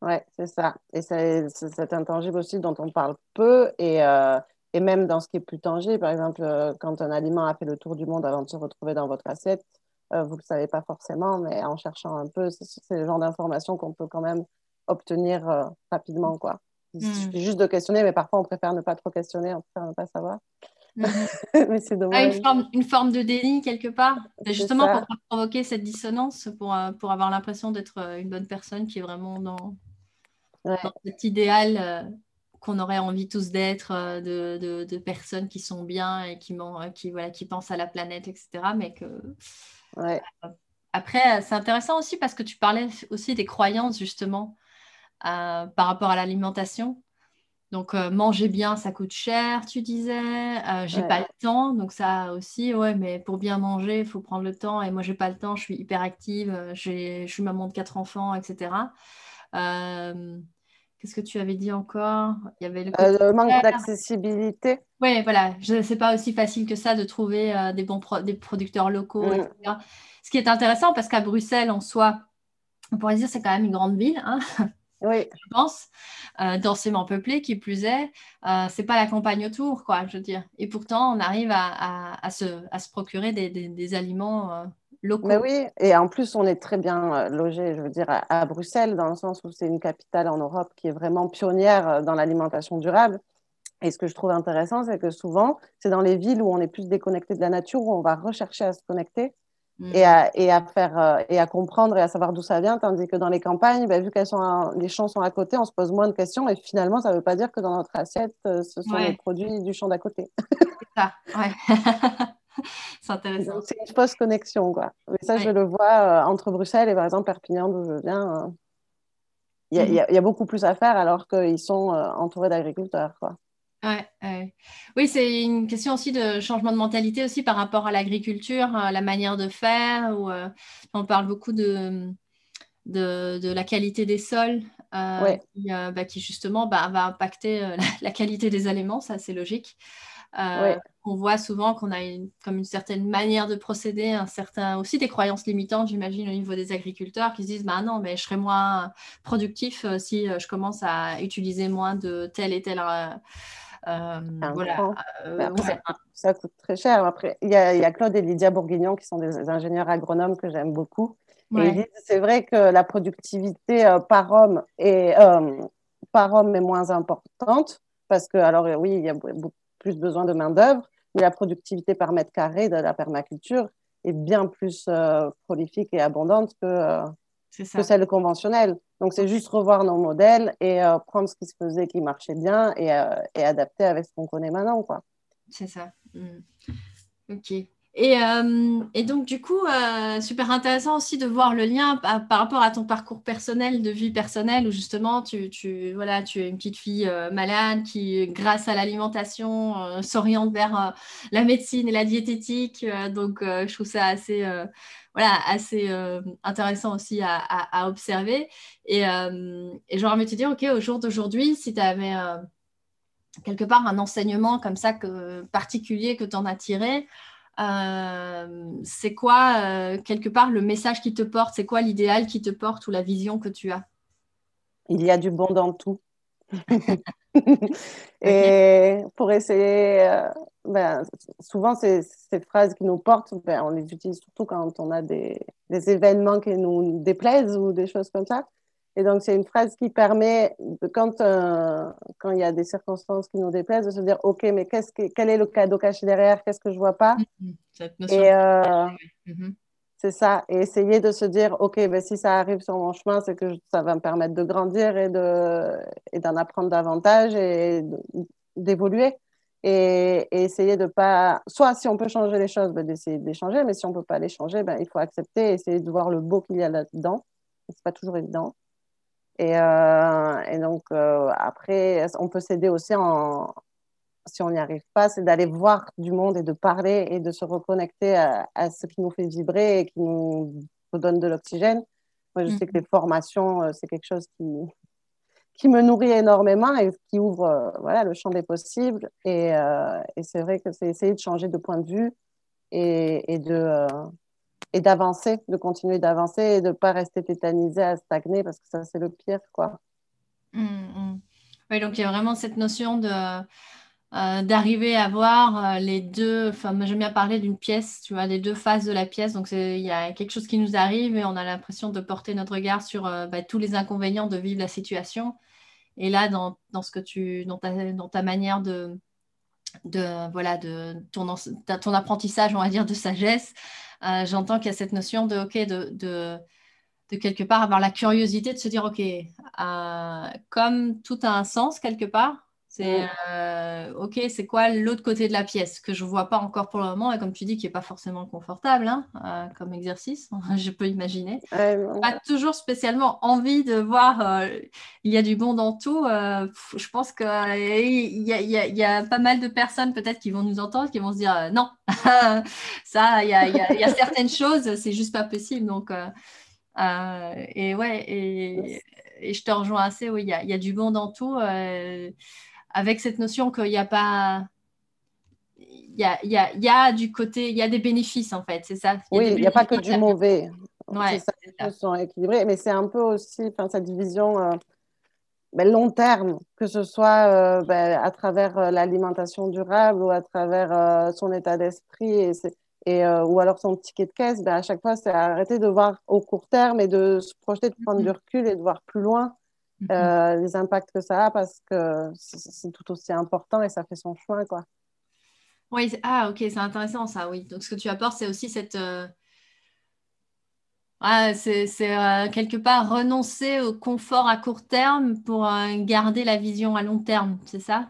Ouais, c'est ça. Et c'est cet intangible aussi dont on parle peu et, euh, et même dans ce qui est plus tangible. Par exemple, euh, quand un aliment a fait le tour du monde avant de se retrouver dans votre assiette, vous ne le savez pas forcément, mais en cherchant un peu, c'est le genre d'informations qu'on peut quand même obtenir rapidement. Quoi. Il mm. suffit juste de questionner, mais parfois on préfère ne pas trop questionner, on préfère ne pas savoir. Mais c'est dommage. Ah, une, forme, une, forme, de déni quelque part. Justement pour provoquer cette dissonance, pour, euh, pour avoir l'impression d'être euh, une bonne personne qui est vraiment dans, cet idéal euh, qu'on aurait envie tous d'être, de, de, de, personnes qui sont bien et qui, qui, voilà, qui pensent à la planète, etc. Mais que. Après, c'est intéressant aussi parce que tu parlais aussi des croyances, justement, par rapport à l'alimentation. Donc, manger bien, ça coûte cher, tu disais. j'ai pas le temps, donc ça aussi, ouais, mais pour bien manger, il faut prendre le temps. Et moi, j'ai pas le temps, je suis hyper active, je suis maman de quatre enfants, etc. Qu'est-ce que tu avais dit encore? Il y avait le, manque d'accessibilité. Oui, voilà. Ce n'est pas aussi facile que ça de trouver des bons des producteurs locaux, mm. etc. Ce qui est intéressant, parce qu'à Bruxelles, en soi, on pourrait dire c'est quand même une grande ville. Hein oui. je pense, euh, densément peuplé, qui plus est, euh, c'est pas la campagne autour, quoi, je veux dire. Et pourtant, on arrive à, se, procurer des, aliments euh, locaux. Mais oui, et en plus, on est très bien euh, logé, je veux dire, à, Bruxelles, dans le sens où c'est une capitale en Europe qui est vraiment pionnière dans l'alimentation durable. Et ce que je trouve intéressant, c'est que souvent, c'est dans les villes où on est plus déconnecté de la nature, où on va rechercher à se connecter et, à, et, à, faire euh, et à comprendre et à savoir d'où ça vient, tandis que dans les campagnes, ben, vu que sont les champs sont à côté, on se pose moins de questions et finalement, ça ne veut pas dire que dans notre assiette, euh, ce sont les produits du champ d'à côté. C'est ça, ouais. c'est intéressant. C'est une fausse connexion, quoi. Mais ça, je le vois euh, entre Bruxelles et par exemple Perpignan, d'où je viens. Il y, y, a beaucoup plus à faire alors qu'ils sont entourés d'agriculteurs, quoi. Ouais, Oui, c'est une question aussi de changement de mentalité aussi par rapport à l'agriculture, la manière de faire. Où, euh, on parle beaucoup de, de, la qualité des sols, euh, euh, bah, qui, justement bah, va impacter la, qualité des aliments, ça c'est logique. On voit souvent qu'on a une, comme une certaine manière de procéder, un certain, aussi des croyances limitantes, j'imagine, au niveau des agriculteurs qui se disent bah non, mais je serai moins productif si je commence à utiliser moins de tel et tel euh. Euh, ça coûte très cher. Après, il y, a, Claude et Lydia Bourguignon qui sont des ingénieurs agronomes que j'aime beaucoup. c'est vrai que la productivité euh, par homme est par homme est moins importante parce que alors oui, il y a plus besoin de main d'œuvre, mais la productivité par mètre carré de la permaculture est bien plus prolifique et abondante que que celle conventionnelle. Donc, c'est juste revoir nos modèles et euh, prendre ce qui se faisait qui marchait bien et, euh, et adapter avec ce qu'on connaît maintenant. quoi. C'est ça. Mm. Ok. Et, euh, et, donc, du coup, super intéressant aussi de voir le lien par, rapport à ton parcours personnel, de vie personnelle, où justement, tu, tu voilà, tu es une petite fille malade qui, grâce à l'alimentation, s'oriente vers la médecine et la diététique. donc, je trouve ça assez voilà, assez euh, intéressant aussi à, observer. Et, euh, et j'aurais aimé te dire, OK, au jour d'aujourd'hui, si tu avais euh, quelque part un enseignement comme ça que, particulier que tu en as tiré, c'est quoi, quelque part, le message qui te porte? C'est quoi l'idéal qui te porte ou la vision que tu as? Il y a du bon dans tout. et pour essayer ben, souvent, ces, ces, phrases qui nous portent, ben, on les utilise surtout quand on a des, des, événements qui nous déplaisent ou des choses comme ça. Et donc, c'est une phrase qui permet, de, quand, euh, quand il y a des circonstances qui nous déplaisent, de se dire, OK, mais qu'est-ce que, quel est le cadeau caché derrière? Qu'est-ce que je vois pas? Mm-hmm. Et euh, mm-hmm. c'est ça. Et essayer de se dire, OK, ben, si ça arrive sur mon chemin, c'est que ça va me permettre de grandir et, de, et d'en apprendre davantage et d'évoluer et, essayer de pas, soit si on peut changer les choses, ben, d'essayer de les changer, mais si on peut pas les changer, ben, il faut accepter essayer de voir le beau qu'il y a là-dedans. C'est pas toujours évident. Et, euh, et donc, euh, après, on peut s'aider aussi en, si on n'y arrive pas, c'est d'aller voir du monde et de parler et de se reconnecter à, ce qui nous fait vibrer et qui nous donne de l'oxygène. Moi, je sais que mm-hmm. les formations, euh, c'est quelque chose qui, qui me nourrit énormément et qui ouvre euh, voilà, le champ des possibles. Et, euh, et c'est vrai que c'est essayer de changer de point de vue et, de, euh, et d'avancer, de continuer d'avancer et de ne pas rester tétanisé à stagner parce que ça, c'est le pire. Quoi. Mmh, mmh. Oui, donc il y a vraiment cette notion de. D'arriver à voir les deux, enfin j'aime bien parler d'une pièce, tu vois, les deux faces de la pièce. Donc il y a quelque chose qui nous arrive et on a l'impression de porter notre regard sur bah, tous les inconvénients de vivre la situation et là, dans, dans, ce que tu, dans, ta, dans ta manière de, de, voilà, de ton, ton apprentissage, on va dire, de sagesse, euh, j'entends qu'il y a cette notion de, OK, de, de, quelque part avoir la curiosité de se dire, OK, euh, comme tout a un sens quelque part, C'est euh, ok, c'est quoi l'autre côté de la pièce que je ne vois pas encore pour le moment et comme tu dis qui n'est pas forcément confortable hein, euh, comme exercice, je peux imaginer. pas toujours spécialement envie de voir euh, il y a du bon dans tout. je pense qu'il y, y, a pas mal de personnes peut-être qui vont nous entendre qui vont se dire non, ça il y, a, certaines choses c'est juste pas possible donc et ouais et, je te rejoins assez oui il y, a, du bon dans tout avec cette notion qu'il n'y a pas. Il y a, y, a, y a, du côté, il y a des bénéfices en fait, c'est ça. oui, il n'y a pas que du mauvais. Ouais, ça, sont équilibrés, mais c'est un peu aussi cette division euh, ben, long terme, que ce soit euh, ben, à travers euh, l'alimentation durable ou à travers son état d'esprit et, et ou alors son ticket de caisse. Ben, à chaque fois, c'est arrêter de voir au court terme et de se projeter, de prendre du mm-hmm. recul et de voir plus loin Mhm. Euh, les impacts que ça a parce que c'est tout aussi important et ça fait son chemin. Quoi. Oui, ah ok, c'est intéressant ça, oui. Donc ce que tu apportes, c'est aussi cette... Euh, ah, c'est euh, quelque part renoncer au confort à court terme pour garder la vision à long terme, c'est ça?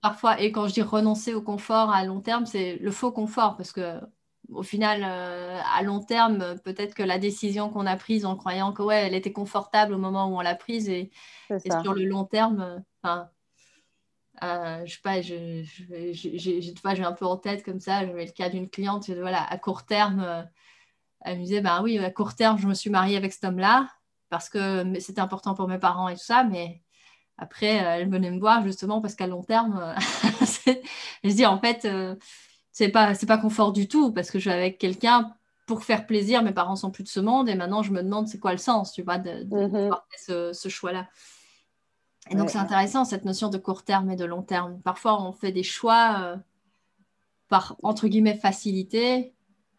Parfois, et quand je dis renoncer au confort à long terme, c'est le faux confort parce que au final, euh, à long terme, peut-être que la décision qu'on a prise en croyant que ouais, elle était confortable au moment où on l'a prise et, sur le long terme, enfin, euh, je sais pas, je, j'ai un peu en tête comme ça, j'avais le cas d'une cliente, voilà, à court terme, euh, elle me disait, ben oui, à court terme, je me suis mariée avec cet homme-là parce que c'était important pour mes parents et tout ça, mais après, elle venait me voir justement parce qu'à long terme, je dis en fait, c'est pas c'est pas confort du tout parce que je suis avec quelqu'un pour faire plaisir. Mes parents sont plus de ce monde et maintenant je me demande c'est quoi le sens, tu vois, de, de, mhm. ce, choix-là. Et donc c'est intéressant cette notion de court terme et de long terme. Parfois on fait des choix euh, par entre guillemets facilité.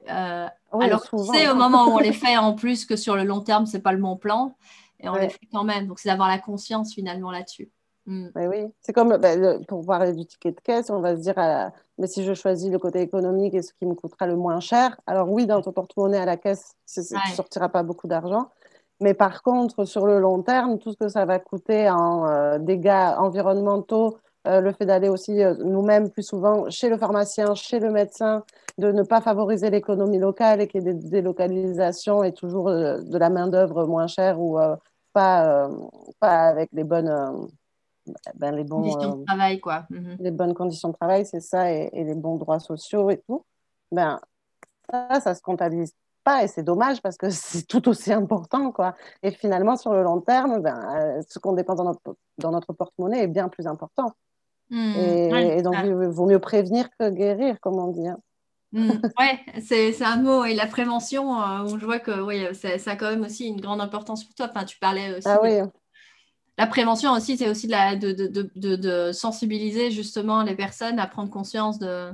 Euh, alors c'est au moment où on les fait en plus que sur le long terme c'est pas le bon plan et on les fait quand même. Donc c'est d'avoir la conscience finalement là-dessus. Mm. oui, c'est comme ben, pour parler du ticket de caisse, on va se dire mais si je choisis le côté économique et ce qui me coûtera le moins cher, alors oui, dans ton porte-monnaie à la caisse, tu ne sortiras pas beaucoup d'argent. Mais par contre, sur le long terme, tout ce que ça va coûter en euh, dégâts environnementaux, euh, le fait d'aller aussi euh, nous-mêmes plus souvent chez le pharmacien, chez le médecin, de ne pas favoriser l'économie locale et qu'il y ait des délocalisations et toujours de la main-d'œuvre moins chère ou pas, pas avec les bonnes ben, les bons, conditions de euh, travail, quoi. Mhm. Les bonnes conditions de travail, c'est ça, et, les bons droits sociaux et tout. Ben, ça, ça se comptabilise pas et c'est dommage parce que c'est tout aussi important, quoi. Et finalement, sur le long terme, ben, euh, ce qu'on dépense dans notre, dans notre porte-monnaie est bien plus important. Hmm. et, donc, il vaut mieux prévenir que guérir, comme on dit. Hein. Hmm. ouais, c'est un mot. Et la prévention, euh, je vois que ça, ça, a quand même aussi une grande importance pour toi. Enfin, tu parlais aussi ah, oui la prévention aussi, c'est aussi de, la, de, de, de, sensibiliser justement les personnes à prendre conscience de,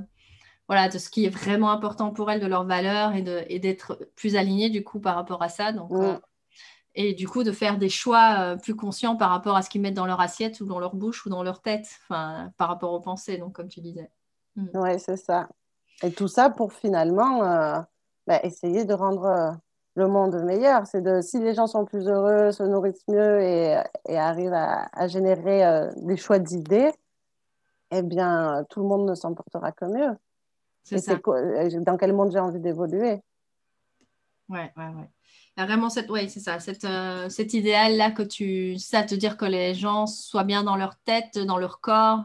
voilà, de ce qui est vraiment important pour elles, de leurs valeurs et, d'être plus alignées du coup par rapport à ça. Donc, euh, et du coup, de faire des choix euh, plus conscients par rapport à ce qu'ils mettent dans leur assiette ou dans leur bouche ou dans leur tête, par rapport aux pensées, donc comme tu disais. Mm. Oui, c'est ça. Et tout ça pour finalement euh, bah, essayer de rendre le monde meilleur. C'est de si les gens sont plus heureux, se nourrissent mieux et, et arrivent à, générer euh, des choix d'idées, eh bien, tout le monde ne s'en portera que mieux. C'est euh, Dans quel monde j'ai envie d'évoluer? Ouais, ouais, ouais. Il y a vraiment cette, ouais, c'est ça, cette, euh, cet idéal-là que tu, ça, te dire que les gens soient bien dans leur tête, dans leur corps,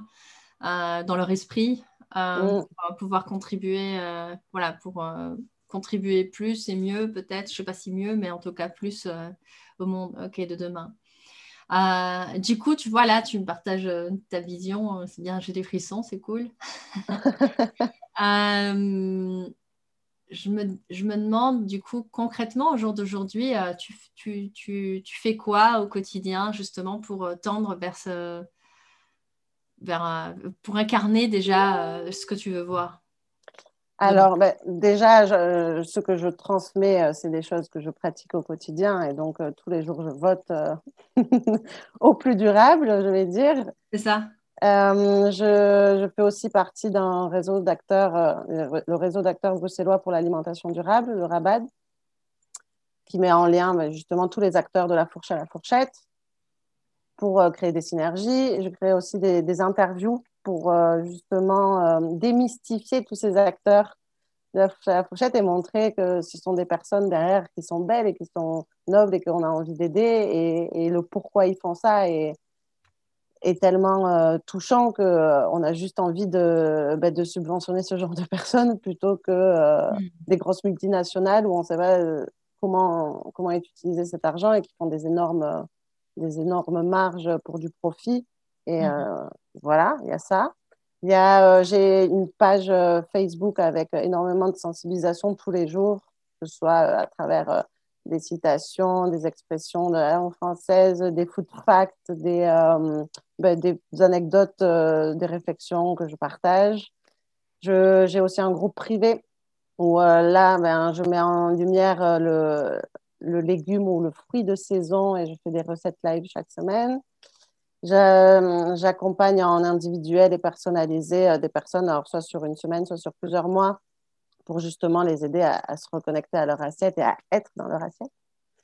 dans leur esprit, mm. pour pouvoir contribuer, voilà, pour contribuer plus et mieux, peut-être, je sais pas si mieux, mais en tout cas plus euh, au monde de demain. Euh, du coup, tu vois là, tu me partages euh, ta vision, c'est bien, j'ai des frissons, c'est cool. je, me, je, me, demande du coup concrètement au jour d'aujourd'hui, tu, tu, tu, tu, fais quoi au quotidien justement pour tendre vers ce, vers, pour incarner déjà ce que tu veux voir? Alors, ben, déjà, ce que je transmets, euh, c'est des choses que je pratique au quotidien. Et donc, euh, tous les jours, je vote euh, au plus durable, je vais dire. C'est ça. Je, je, fais aussi partie d'un réseau d'acteurs, le réseau d'acteurs bruxellois pour l'alimentation durable, le RABAD, qui met en lien ben, justement tous les acteurs de la fourche à la fourchette. pour créer des synergies. Je crée aussi des, des interviews pour justement démystifier tous ces acteurs de la fourchette et montrer que ce sont des personnes derrière qui sont belles et qui sont nobles et qu'on a envie d'aider et, et, le pourquoi ils font ça est, est tellement euh, touchant qu'on euh, on a juste envie de, bah, de subventionner ce genre de personnes plutôt que euh, mm. des grosses multinationales où on ne sait pas comment, comment est utilisé cet argent et qui font des énormes, des énormes marges pour du profit. Et mm. Voilà, il y a ça. Il y a, j'ai une page Facebook avec énormément de sensibilisation tous les jours, que ce soit à travers des citations, des expressions de la langue française, des food facts, des, euh, ben, des anecdotes, euh, des réflexions que je partage. J'ai aussi un groupe privé où euh, là, ben, je mets en lumière le, le, légume ou le fruit de saison et je fais des recettes live chaque semaine. J'accompagne en individuel et personnalisé des personnes, alors soit sur une semaine, soit sur plusieurs mois, pour justement les aider à, se reconnecter à leur assiette et à être dans leur assiette,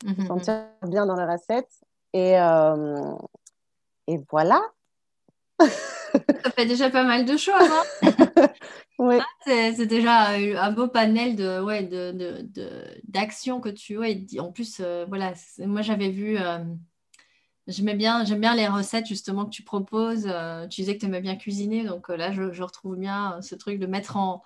mm -hmm. sentir bien dans leur assiette. Et, euh, et voilà. Ça fait déjà pas mal de choses. Hein oui. Ah, c'est déjà un beau panel de ouais, d'actions de, de, que tu. Ouais, en plus, euh, voilà, moi j'avais vu. Euh, J'aime bien, bien les recettes justement que tu proposes. Euh, tu disais que tu aimais bien cuisiner, donc là je, je, retrouve bien ce truc de mettre en,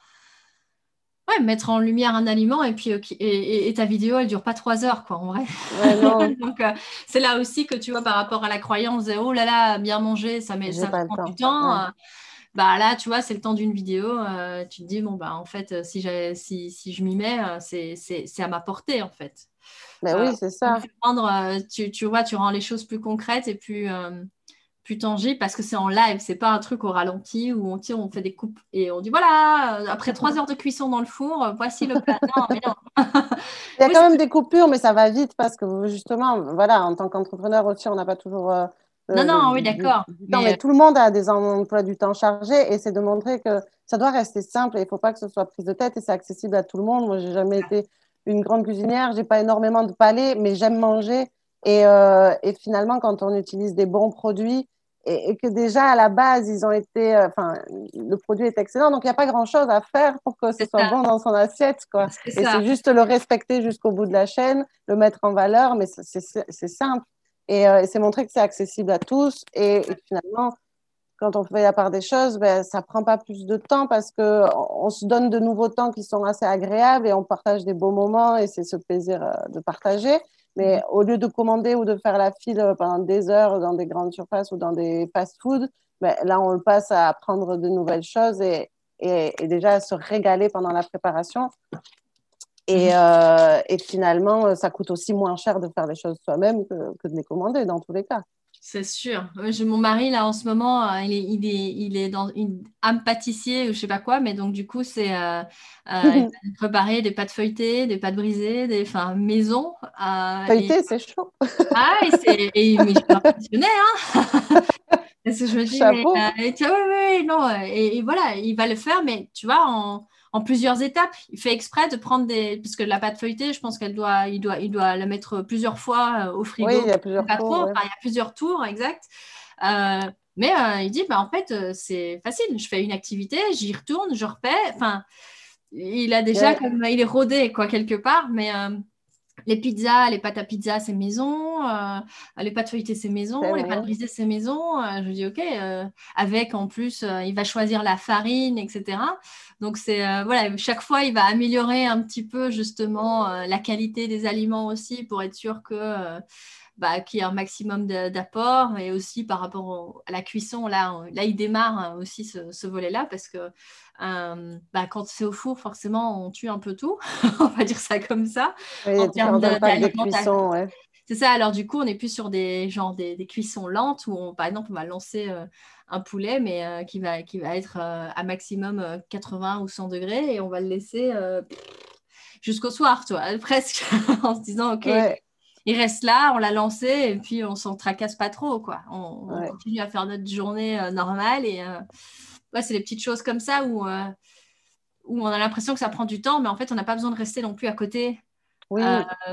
Ouais, mettre en lumière un aliment et puis et, ta vidéo elle dure pas trois heures quoi en vrai. Donc euh, c'est là aussi que tu vois par rapport à la croyance oh là là bien manger ça met ça prend du temps. Euh, bah là tu vois c'est le temps d'une vidéo euh, tu te dis bon bah en fait si si, si je m'y mets c'est à ma portée en fait. Ben oui c'est ça. Tu, tu, vois tu rends les choses plus concrètes et plus plus tangible parce que c'est en live, c'est pas un truc au ralenti où on tire, on fait des coupes et on dit voilà, euh, après trois heures de cuisson dans le four, euh, voici le plat. Non, mais non. Il y a quand même des coupures, mais ça va vite parce que justement, voilà, en tant qu'entrepreneur aussi, on n'a pas toujours. Euh, non, non, oui, d'accord. Non, mais... tout le monde a des emplois du temps chargés et c'est de montrer que ça doit rester simple et il ne faut pas que ce soit prise de tête et c'est accessible à tout le monde. Moi, j'ai jamais été une grande cuisinière, j'ai pas énormément de palais, mais j'aime manger. Et, et, finalement, quand on utilise des bons produits, et, que déjà à la base ils ont été, euh, enfin le produit est excellent, donc il n'y a pas grand chose à faire pour que ce soit bon dans son assiette, quoi. Et c'est juste le respecter jusqu'au bout de la chaîne, le mettre en valeur, mais c'est simple euh, et, c'est montrer que c'est accessible à tous et, finalement quand on fait la part des choses, ben, ça prend pas plus de temps parce que on se donne de nouveaux temps qui sont assez agréables et on partage des beaux moments et c'est ce plaisir euh, de partager. Mais au lieu de commander ou de faire la file pendant des heures dans des grandes surfaces ou dans des fast-foods, ben, là, on le passe à apprendre de nouvelles choses et, et, déjà à se régaler pendant la préparation. Et, mhm. euh, et, finalement, ça coûte aussi moins cher de faire les choses soi-même que, que de les commander dans tous les cas. C'est sûr. mon mari, là, en ce moment, euh, il, est, il, est, il est dans une âme pâtissier ou je sais pas quoi, mais donc, du coup, c'est euh, euh préparer des pâtes feuilletées, des pâtes brisées, des enfin, maison. Euh, Feuilleté, c'est chaud. Ah, et c'est. mais je suis impressionnée, hein Parce que je me dis, mais, oui, oui, non. Et, et, voilà, il va le faire, mais tu vois, en en plusieurs étapes. Il fait exprès de prendre des. Puisque la pâte feuilletée, je pense qu'elle doit, il doit, il doit la mettre plusieurs fois euh, au frigo. Oui, il y a plusieurs tours. il y a plusieurs tours, exact. Euh, mais euh, il dit, bah, en fait, c'est facile. Je fais une activité, j'y retourne, je repais. Enfin, il a déjà comme. Il est rodé, quoi, quelque part. Mais les pizzas, les pâtes à pizza, c'est maison. Euh, les pâtes feuilletées, c'est maison. les pâtes brisées, c'est maison. Euh, je dis OK. Euh, avec en plus, il va choisir la farine, etc. Donc c'est voilà, chaque fois, il va améliorer un petit peu justement la qualité des aliments aussi pour être sûr que bah, qu'il y ait un maximum d'apport et aussi par rapport à la cuisson, là, là il démarre hein, aussi ce, volet-là parce que euh, bah, quand c'est au four, forcément, on tue un peu tout, on va dire ça comme ça, en termes d'alimentation. Ouais. C'est ça, alors du coup, on n'est plus sur des, genre, des, cuissons lentes où, par exemple, on va lancer euh, un poulet, mais euh, qui, va, qui va être à maximum 80 ou 100 degrés et on va le laisser jusqu'au soir, toi, presque, en se disant, OK, il reste là, on l'a lancé et puis on s'en tracasse pas trop, quoi. On, continue à faire notre journée euh, normale et euh, c'est des petites choses comme ça où, euh, où on a l'impression que ça prend du temps, mais en fait, on n'a pas besoin de rester non plus à côté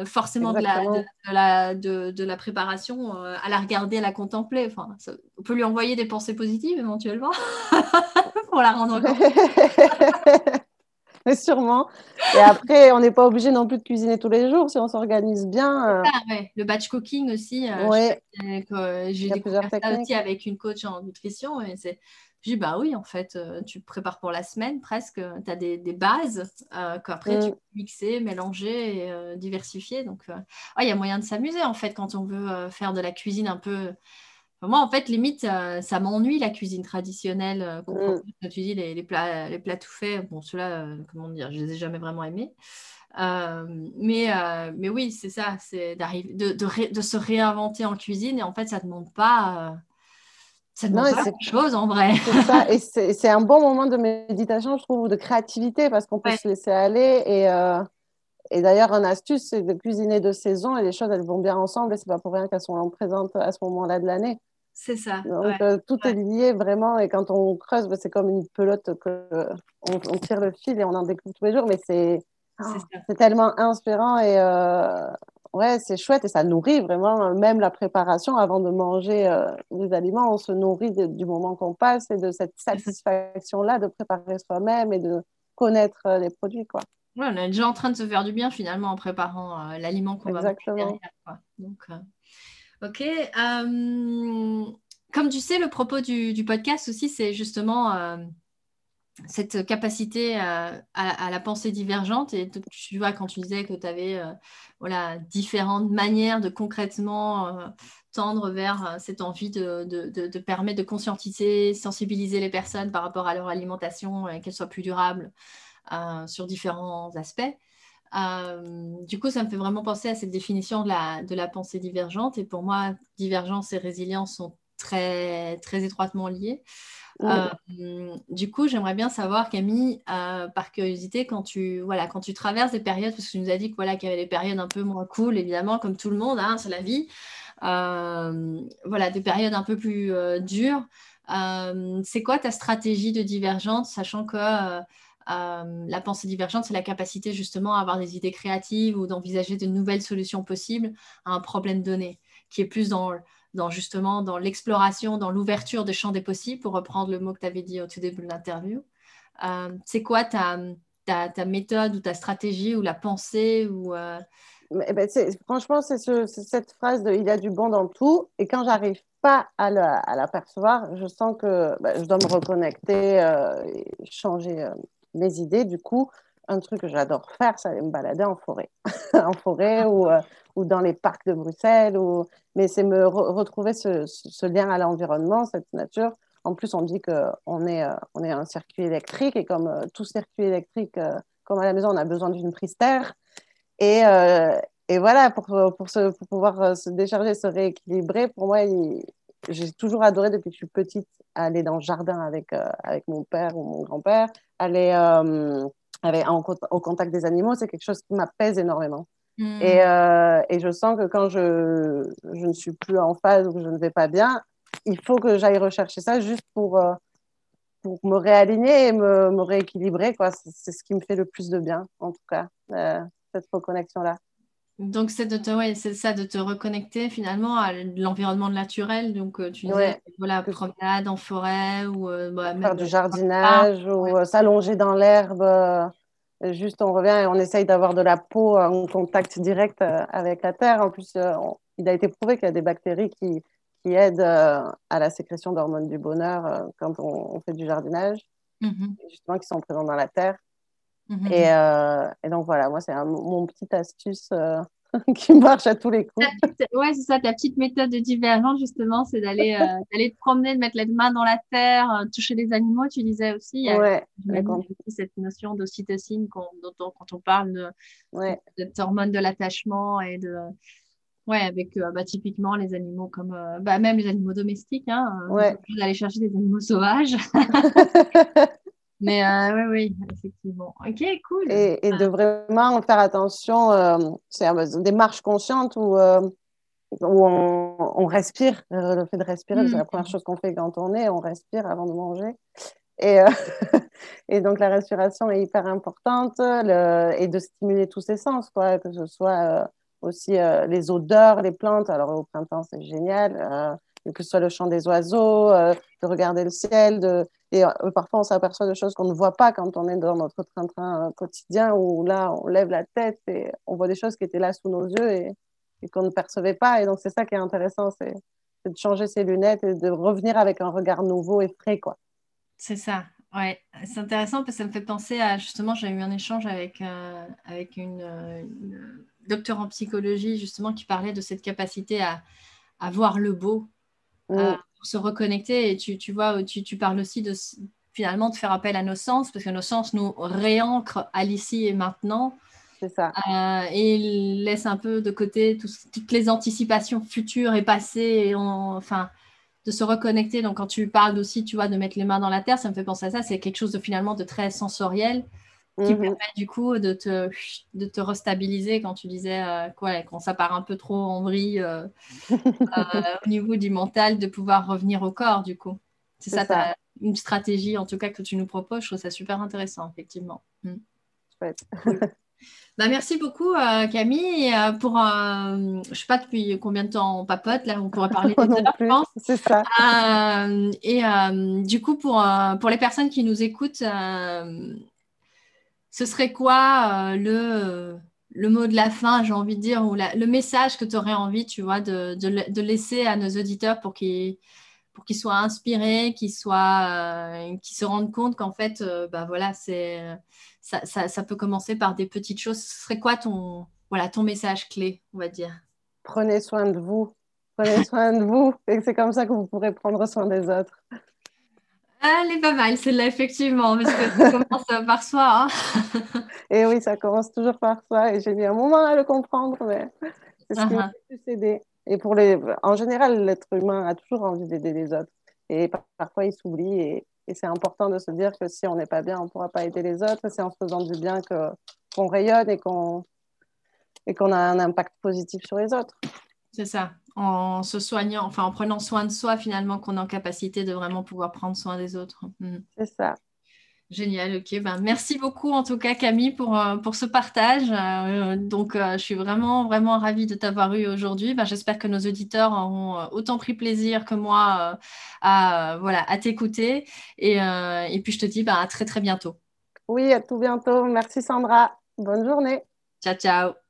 forcément de la, de, la, préparation, à la regarder, à la contempler. Enfin, on peut lui envoyer des pensées positives éventuellement pour la rendre. Mais sûrement. Et après, on n'est pas obligé non plus de cuisiner tous les jours si on s'organise bien. Ah, ouais. Le batch cooking aussi. J'ai découvert ça aussi avec une coach en nutrition. Et c'est je dis, bah oui, en fait, euh, tu prépares pour la semaine presque, tu as des, bases euh, qu'après tu mm. peux mixer, mélanger et euh, diversifier. Donc, il y a moyen de s'amuser en fait quand on veut faire de la cuisine un peu. moi, en fait, limite, ça m'ennuie la cuisine traditionnelle. Quand mm. tu dis les, plats, les plats tout faits, bon, ceux-là, comment dire, je les ai jamais vraiment aimés. mais, mais oui, c'est ça, c'est d'arriver, de, de, se réinventer en cuisine et en fait, ça ne demande pas ça ne pas chose en vrai. et c'est un bon moment de méditation, je trouve, ou de créativité, parce qu'on peut se laisser aller. Et, euh, et d'ailleurs, une astuce, c'est de cuisiner de saison, et les choses, elles vont bien ensemble, et c'est pas pour rien qu'elles sont présentes à ce moment-là de l'année. C'est ça. Donc, euh, tout est lié vraiment, et quand on creuse, bah, c'est comme une pelote que on, tire le fil et on en découvre tous les jours, mais c'est c'est tellement inspirant et, euh, ouais, c'est chouette et ça nourrit vraiment, même la préparation avant de manger euh, les aliments, on se nourrit du moment qu'on passe et de cette satisfaction-là de préparer soi-même et de connaître euh, les produits. Quoi. Ouais, on est déjà en train de se faire du bien finalement en préparant euh, l'aliment qu'on va manger derrière. Quoi. Donc, ok. comme tu sais, le propos du, du podcast aussi, c'est justement cette capacité à, la pensée divergente. Et tu vois, quand tu disais que tu avais euh, voilà, différentes manières de concrètement euh, tendre vers euh, cette envie de, de, permettre de conscientiser, sensibiliser les personnes par rapport à leur alimentation et qu'elle soit plus durable sur différents aspects. du coup, ça me fait vraiment penser à cette définition de la, de la pensée divergente. Et pour moi, divergence et résilience sont très, très étroitement liées. Euh, du coup, j'aimerais bien savoir, Camille, euh, par curiosité, quand tu, voilà, quand tu traverses des périodes, parce que tu nous as dit voilà, qu'il y avait des périodes un peu moins cool, évidemment, comme tout le monde, hein, c'est la vie. Euh, voilà, des périodes un peu plus dures. c'est quoi ta stratégie de divergence, sachant que la pensée divergente, c'est la capacité justement à avoir des idées créatives ou d'envisager de nouvelles solutions possibles à un problème donné, qui est plus dans dans justement dans l'exploration, dans l'ouverture des champs des possibles, pour reprendre le mot que tu avais dit au tout début de l'interview. Euh, c'est quoi ta, ta, ta, méthode ou ta stratégie ou la pensée ou euh? eh ben, Franchement, c'est cette phrase de il y a du bon dans tout. Et quand j'arrive pas à l'apercevoir, je sens que ben, je dois me reconnecter, euh, changer mes idées. Du coup, un truc que j'adore faire, c'est me balader en forêt. en forêt ou, euh, ou, dans les parcs de Bruxelles. Ou... Mais c'est me retrouver ce, ce, lien à l'environnement, cette nature. En plus, on dit qu'on est, euh, est un circuit électrique et comme euh, tout circuit électrique, comme à la maison, on a besoin d'une prise terre. Et, et voilà, pour, pour, se, pour, pouvoir se décharger, se rééquilibrer, pour moi, j'ai toujours adoré depuis que je suis petite aller dans le jardin avec, avec mon père ou mon grand-père, aller avec, au contact des animaux, c'est quelque chose qui m'apaise énormément. Hmm. Et, euh, et, je sens que quand je, je, ne suis plus en phase ou que je ne vais pas bien, il faut que j'aille rechercher ça juste pour, euh, pour me réaligner et me, me rééquilibrer. C'est ce qui me fait le plus de bien, en tout cas, euh, cette reconnexion-là. Donc, c'est de te, c'est ça, de te reconnecter finalement à l'environnement naturel. Donc, tu disais, voilà, promenade en forêt ou bah, faire du jardinage ou s'allonger dans l'herbe. Juste, on revient et on essaye d'avoir de la peau en contact direct avec la terre. En plus, il a été prouvé qu'il y a des bactéries qui, qui aident à la sécrétion d'hormones du bonheur quand on, fait du jardinage, mmh justement qui sont présents dans la terre. Mmh et, euh, et, donc voilà, moi, c'est mon petite astuce euh, qui marche à tous les coups. Ouais, c'est ça, ta petite méthode de divergence, justement, c'est d'aller euh, te promener, de mettre les mains dans la terre, toucher les animaux, tu disais aussi. Ouais, cette notion d'ocytocine quand, quand on parle de, ouais. cette hormone de l'attachement et de. Ouais, avec bah, typiquement les animaux comme. bah, même les animaux domestiques. Hein, ouais. D'aller chercher des animaux sauvages. Mais euh, oui, oui, effectivement. Ok, cool. Et, de vraiment faire attention, euh, c'est une démarche consciente où, euh, où on, respire, le fait de respirer, c'est la première mm. chose qu'on fait quand on est, on respire avant de manger. Et, euh, et donc, la respiration est hyper importante et de stimuler tous ses sens, quoi, que ce soit euh, aussi euh, les odeurs, les plantes. Alors, au printemps, c'est génial. que ce soit le chant des oiseaux, de regarder le ciel. De... Et parfois, on s'aperçoit de choses qu'on ne voit pas quand on est dans notre train-train quotidien, où là, on lève la tête et on voit des choses qui étaient là sous nos yeux et, et qu'on ne percevait pas. Et donc, c'est ça qui est intéressant, c'est de changer ses lunettes et de revenir avec un regard nouveau et frais, quoi. C'est ça, ouais. C'est intéressant parce que ça me fait penser à, justement, j'ai eu un échange avec, euh, avec une, une, docteure en psychologie, justement, qui parlait de cette capacité à, à voir le beau, à se reconnecter. Et tu, tu vois, tu, tu parles aussi de finalement de faire appel à nos sens, parce que nos sens nous réancrent à l'ici et maintenant. C'est ça. Euh, et il laisse un peu de côté toutes les anticipations futures et passées, et enfin, de se reconnecter. Donc, quand tu parles aussi, tu vois, de mettre les mains dans la terre, ça me fait penser à ça. C'est quelque chose de finalement de très sensoriel qui mhm. permet du coup de te, de te restabiliser quand tu disais euh, quoi, quand ça part un peu trop en vrille euh, au niveau du mental, de pouvoir revenir au corps du coup. C'est ça, ça. une stratégie en tout cas que tu nous proposes. Je trouve ça super intéressant, effectivement. Mm. Bah, merci beaucoup, euh, Camille. Euh, pour, euh, je ne sais pas depuis combien de temps on papote, là, on pourrait parler des heures, C'est ça. et du coup, pour, pour les personnes qui nous écoutent, ce serait quoi le, le mot de la fin, j'ai envie de dire, ou le message que tu aurais envie, tu vois, de, laisser à nos auditeurs pour qu'ils pour qu'ils soient inspirés, qu'ils qu'ils se rendent compte qu'en fait, bah voilà, c'est ça, peut commencer par des petites choses. Ce serait quoi ton, voilà, ton message clé, on va dire? Prenez soin de vous. Prenez soin de vous. Et c'est comme ça que vous pourrez prendre soin des autres. Elle est pas mal, celle-là, effectivement, parce que ça commence par soi. Hein. et oui, ça commence toujours par soi. Et j'ai mis un moment à le comprendre, mais c'est ce qui m'a uh-huh. plus aidé. Et pour les... en général, l'être humain a toujours envie d'aider les autres. Et parfois, il s'oublie. Et et c'est important de se dire que si on n'est pas bien, on ne pourra pas aider les autres. C'est en faisant du bien qu'on rayonne et qu'on qu'on a un impact positif sur les autres. C'est ça. En se soignant, enfin en prenant soin de soi, finalement, qu'on est en capacité de vraiment pouvoir prendre soin des autres. Mm. C'est ça. Génial, ok. Ben, merci beaucoup en tout cas Camille pour, euh, pour ce partage. Euh, donc euh, je suis vraiment vraiment ravie de t'avoir eu aujourd'hui. Ben, J'espère que nos auditeurs auront autant pris plaisir que moi à, voilà, à t'écouter. Et, et, puis je te dis ben, à très très bientôt. Oui, à tout bientôt. Merci Sandra. Bonne journée. Ciao, ciao.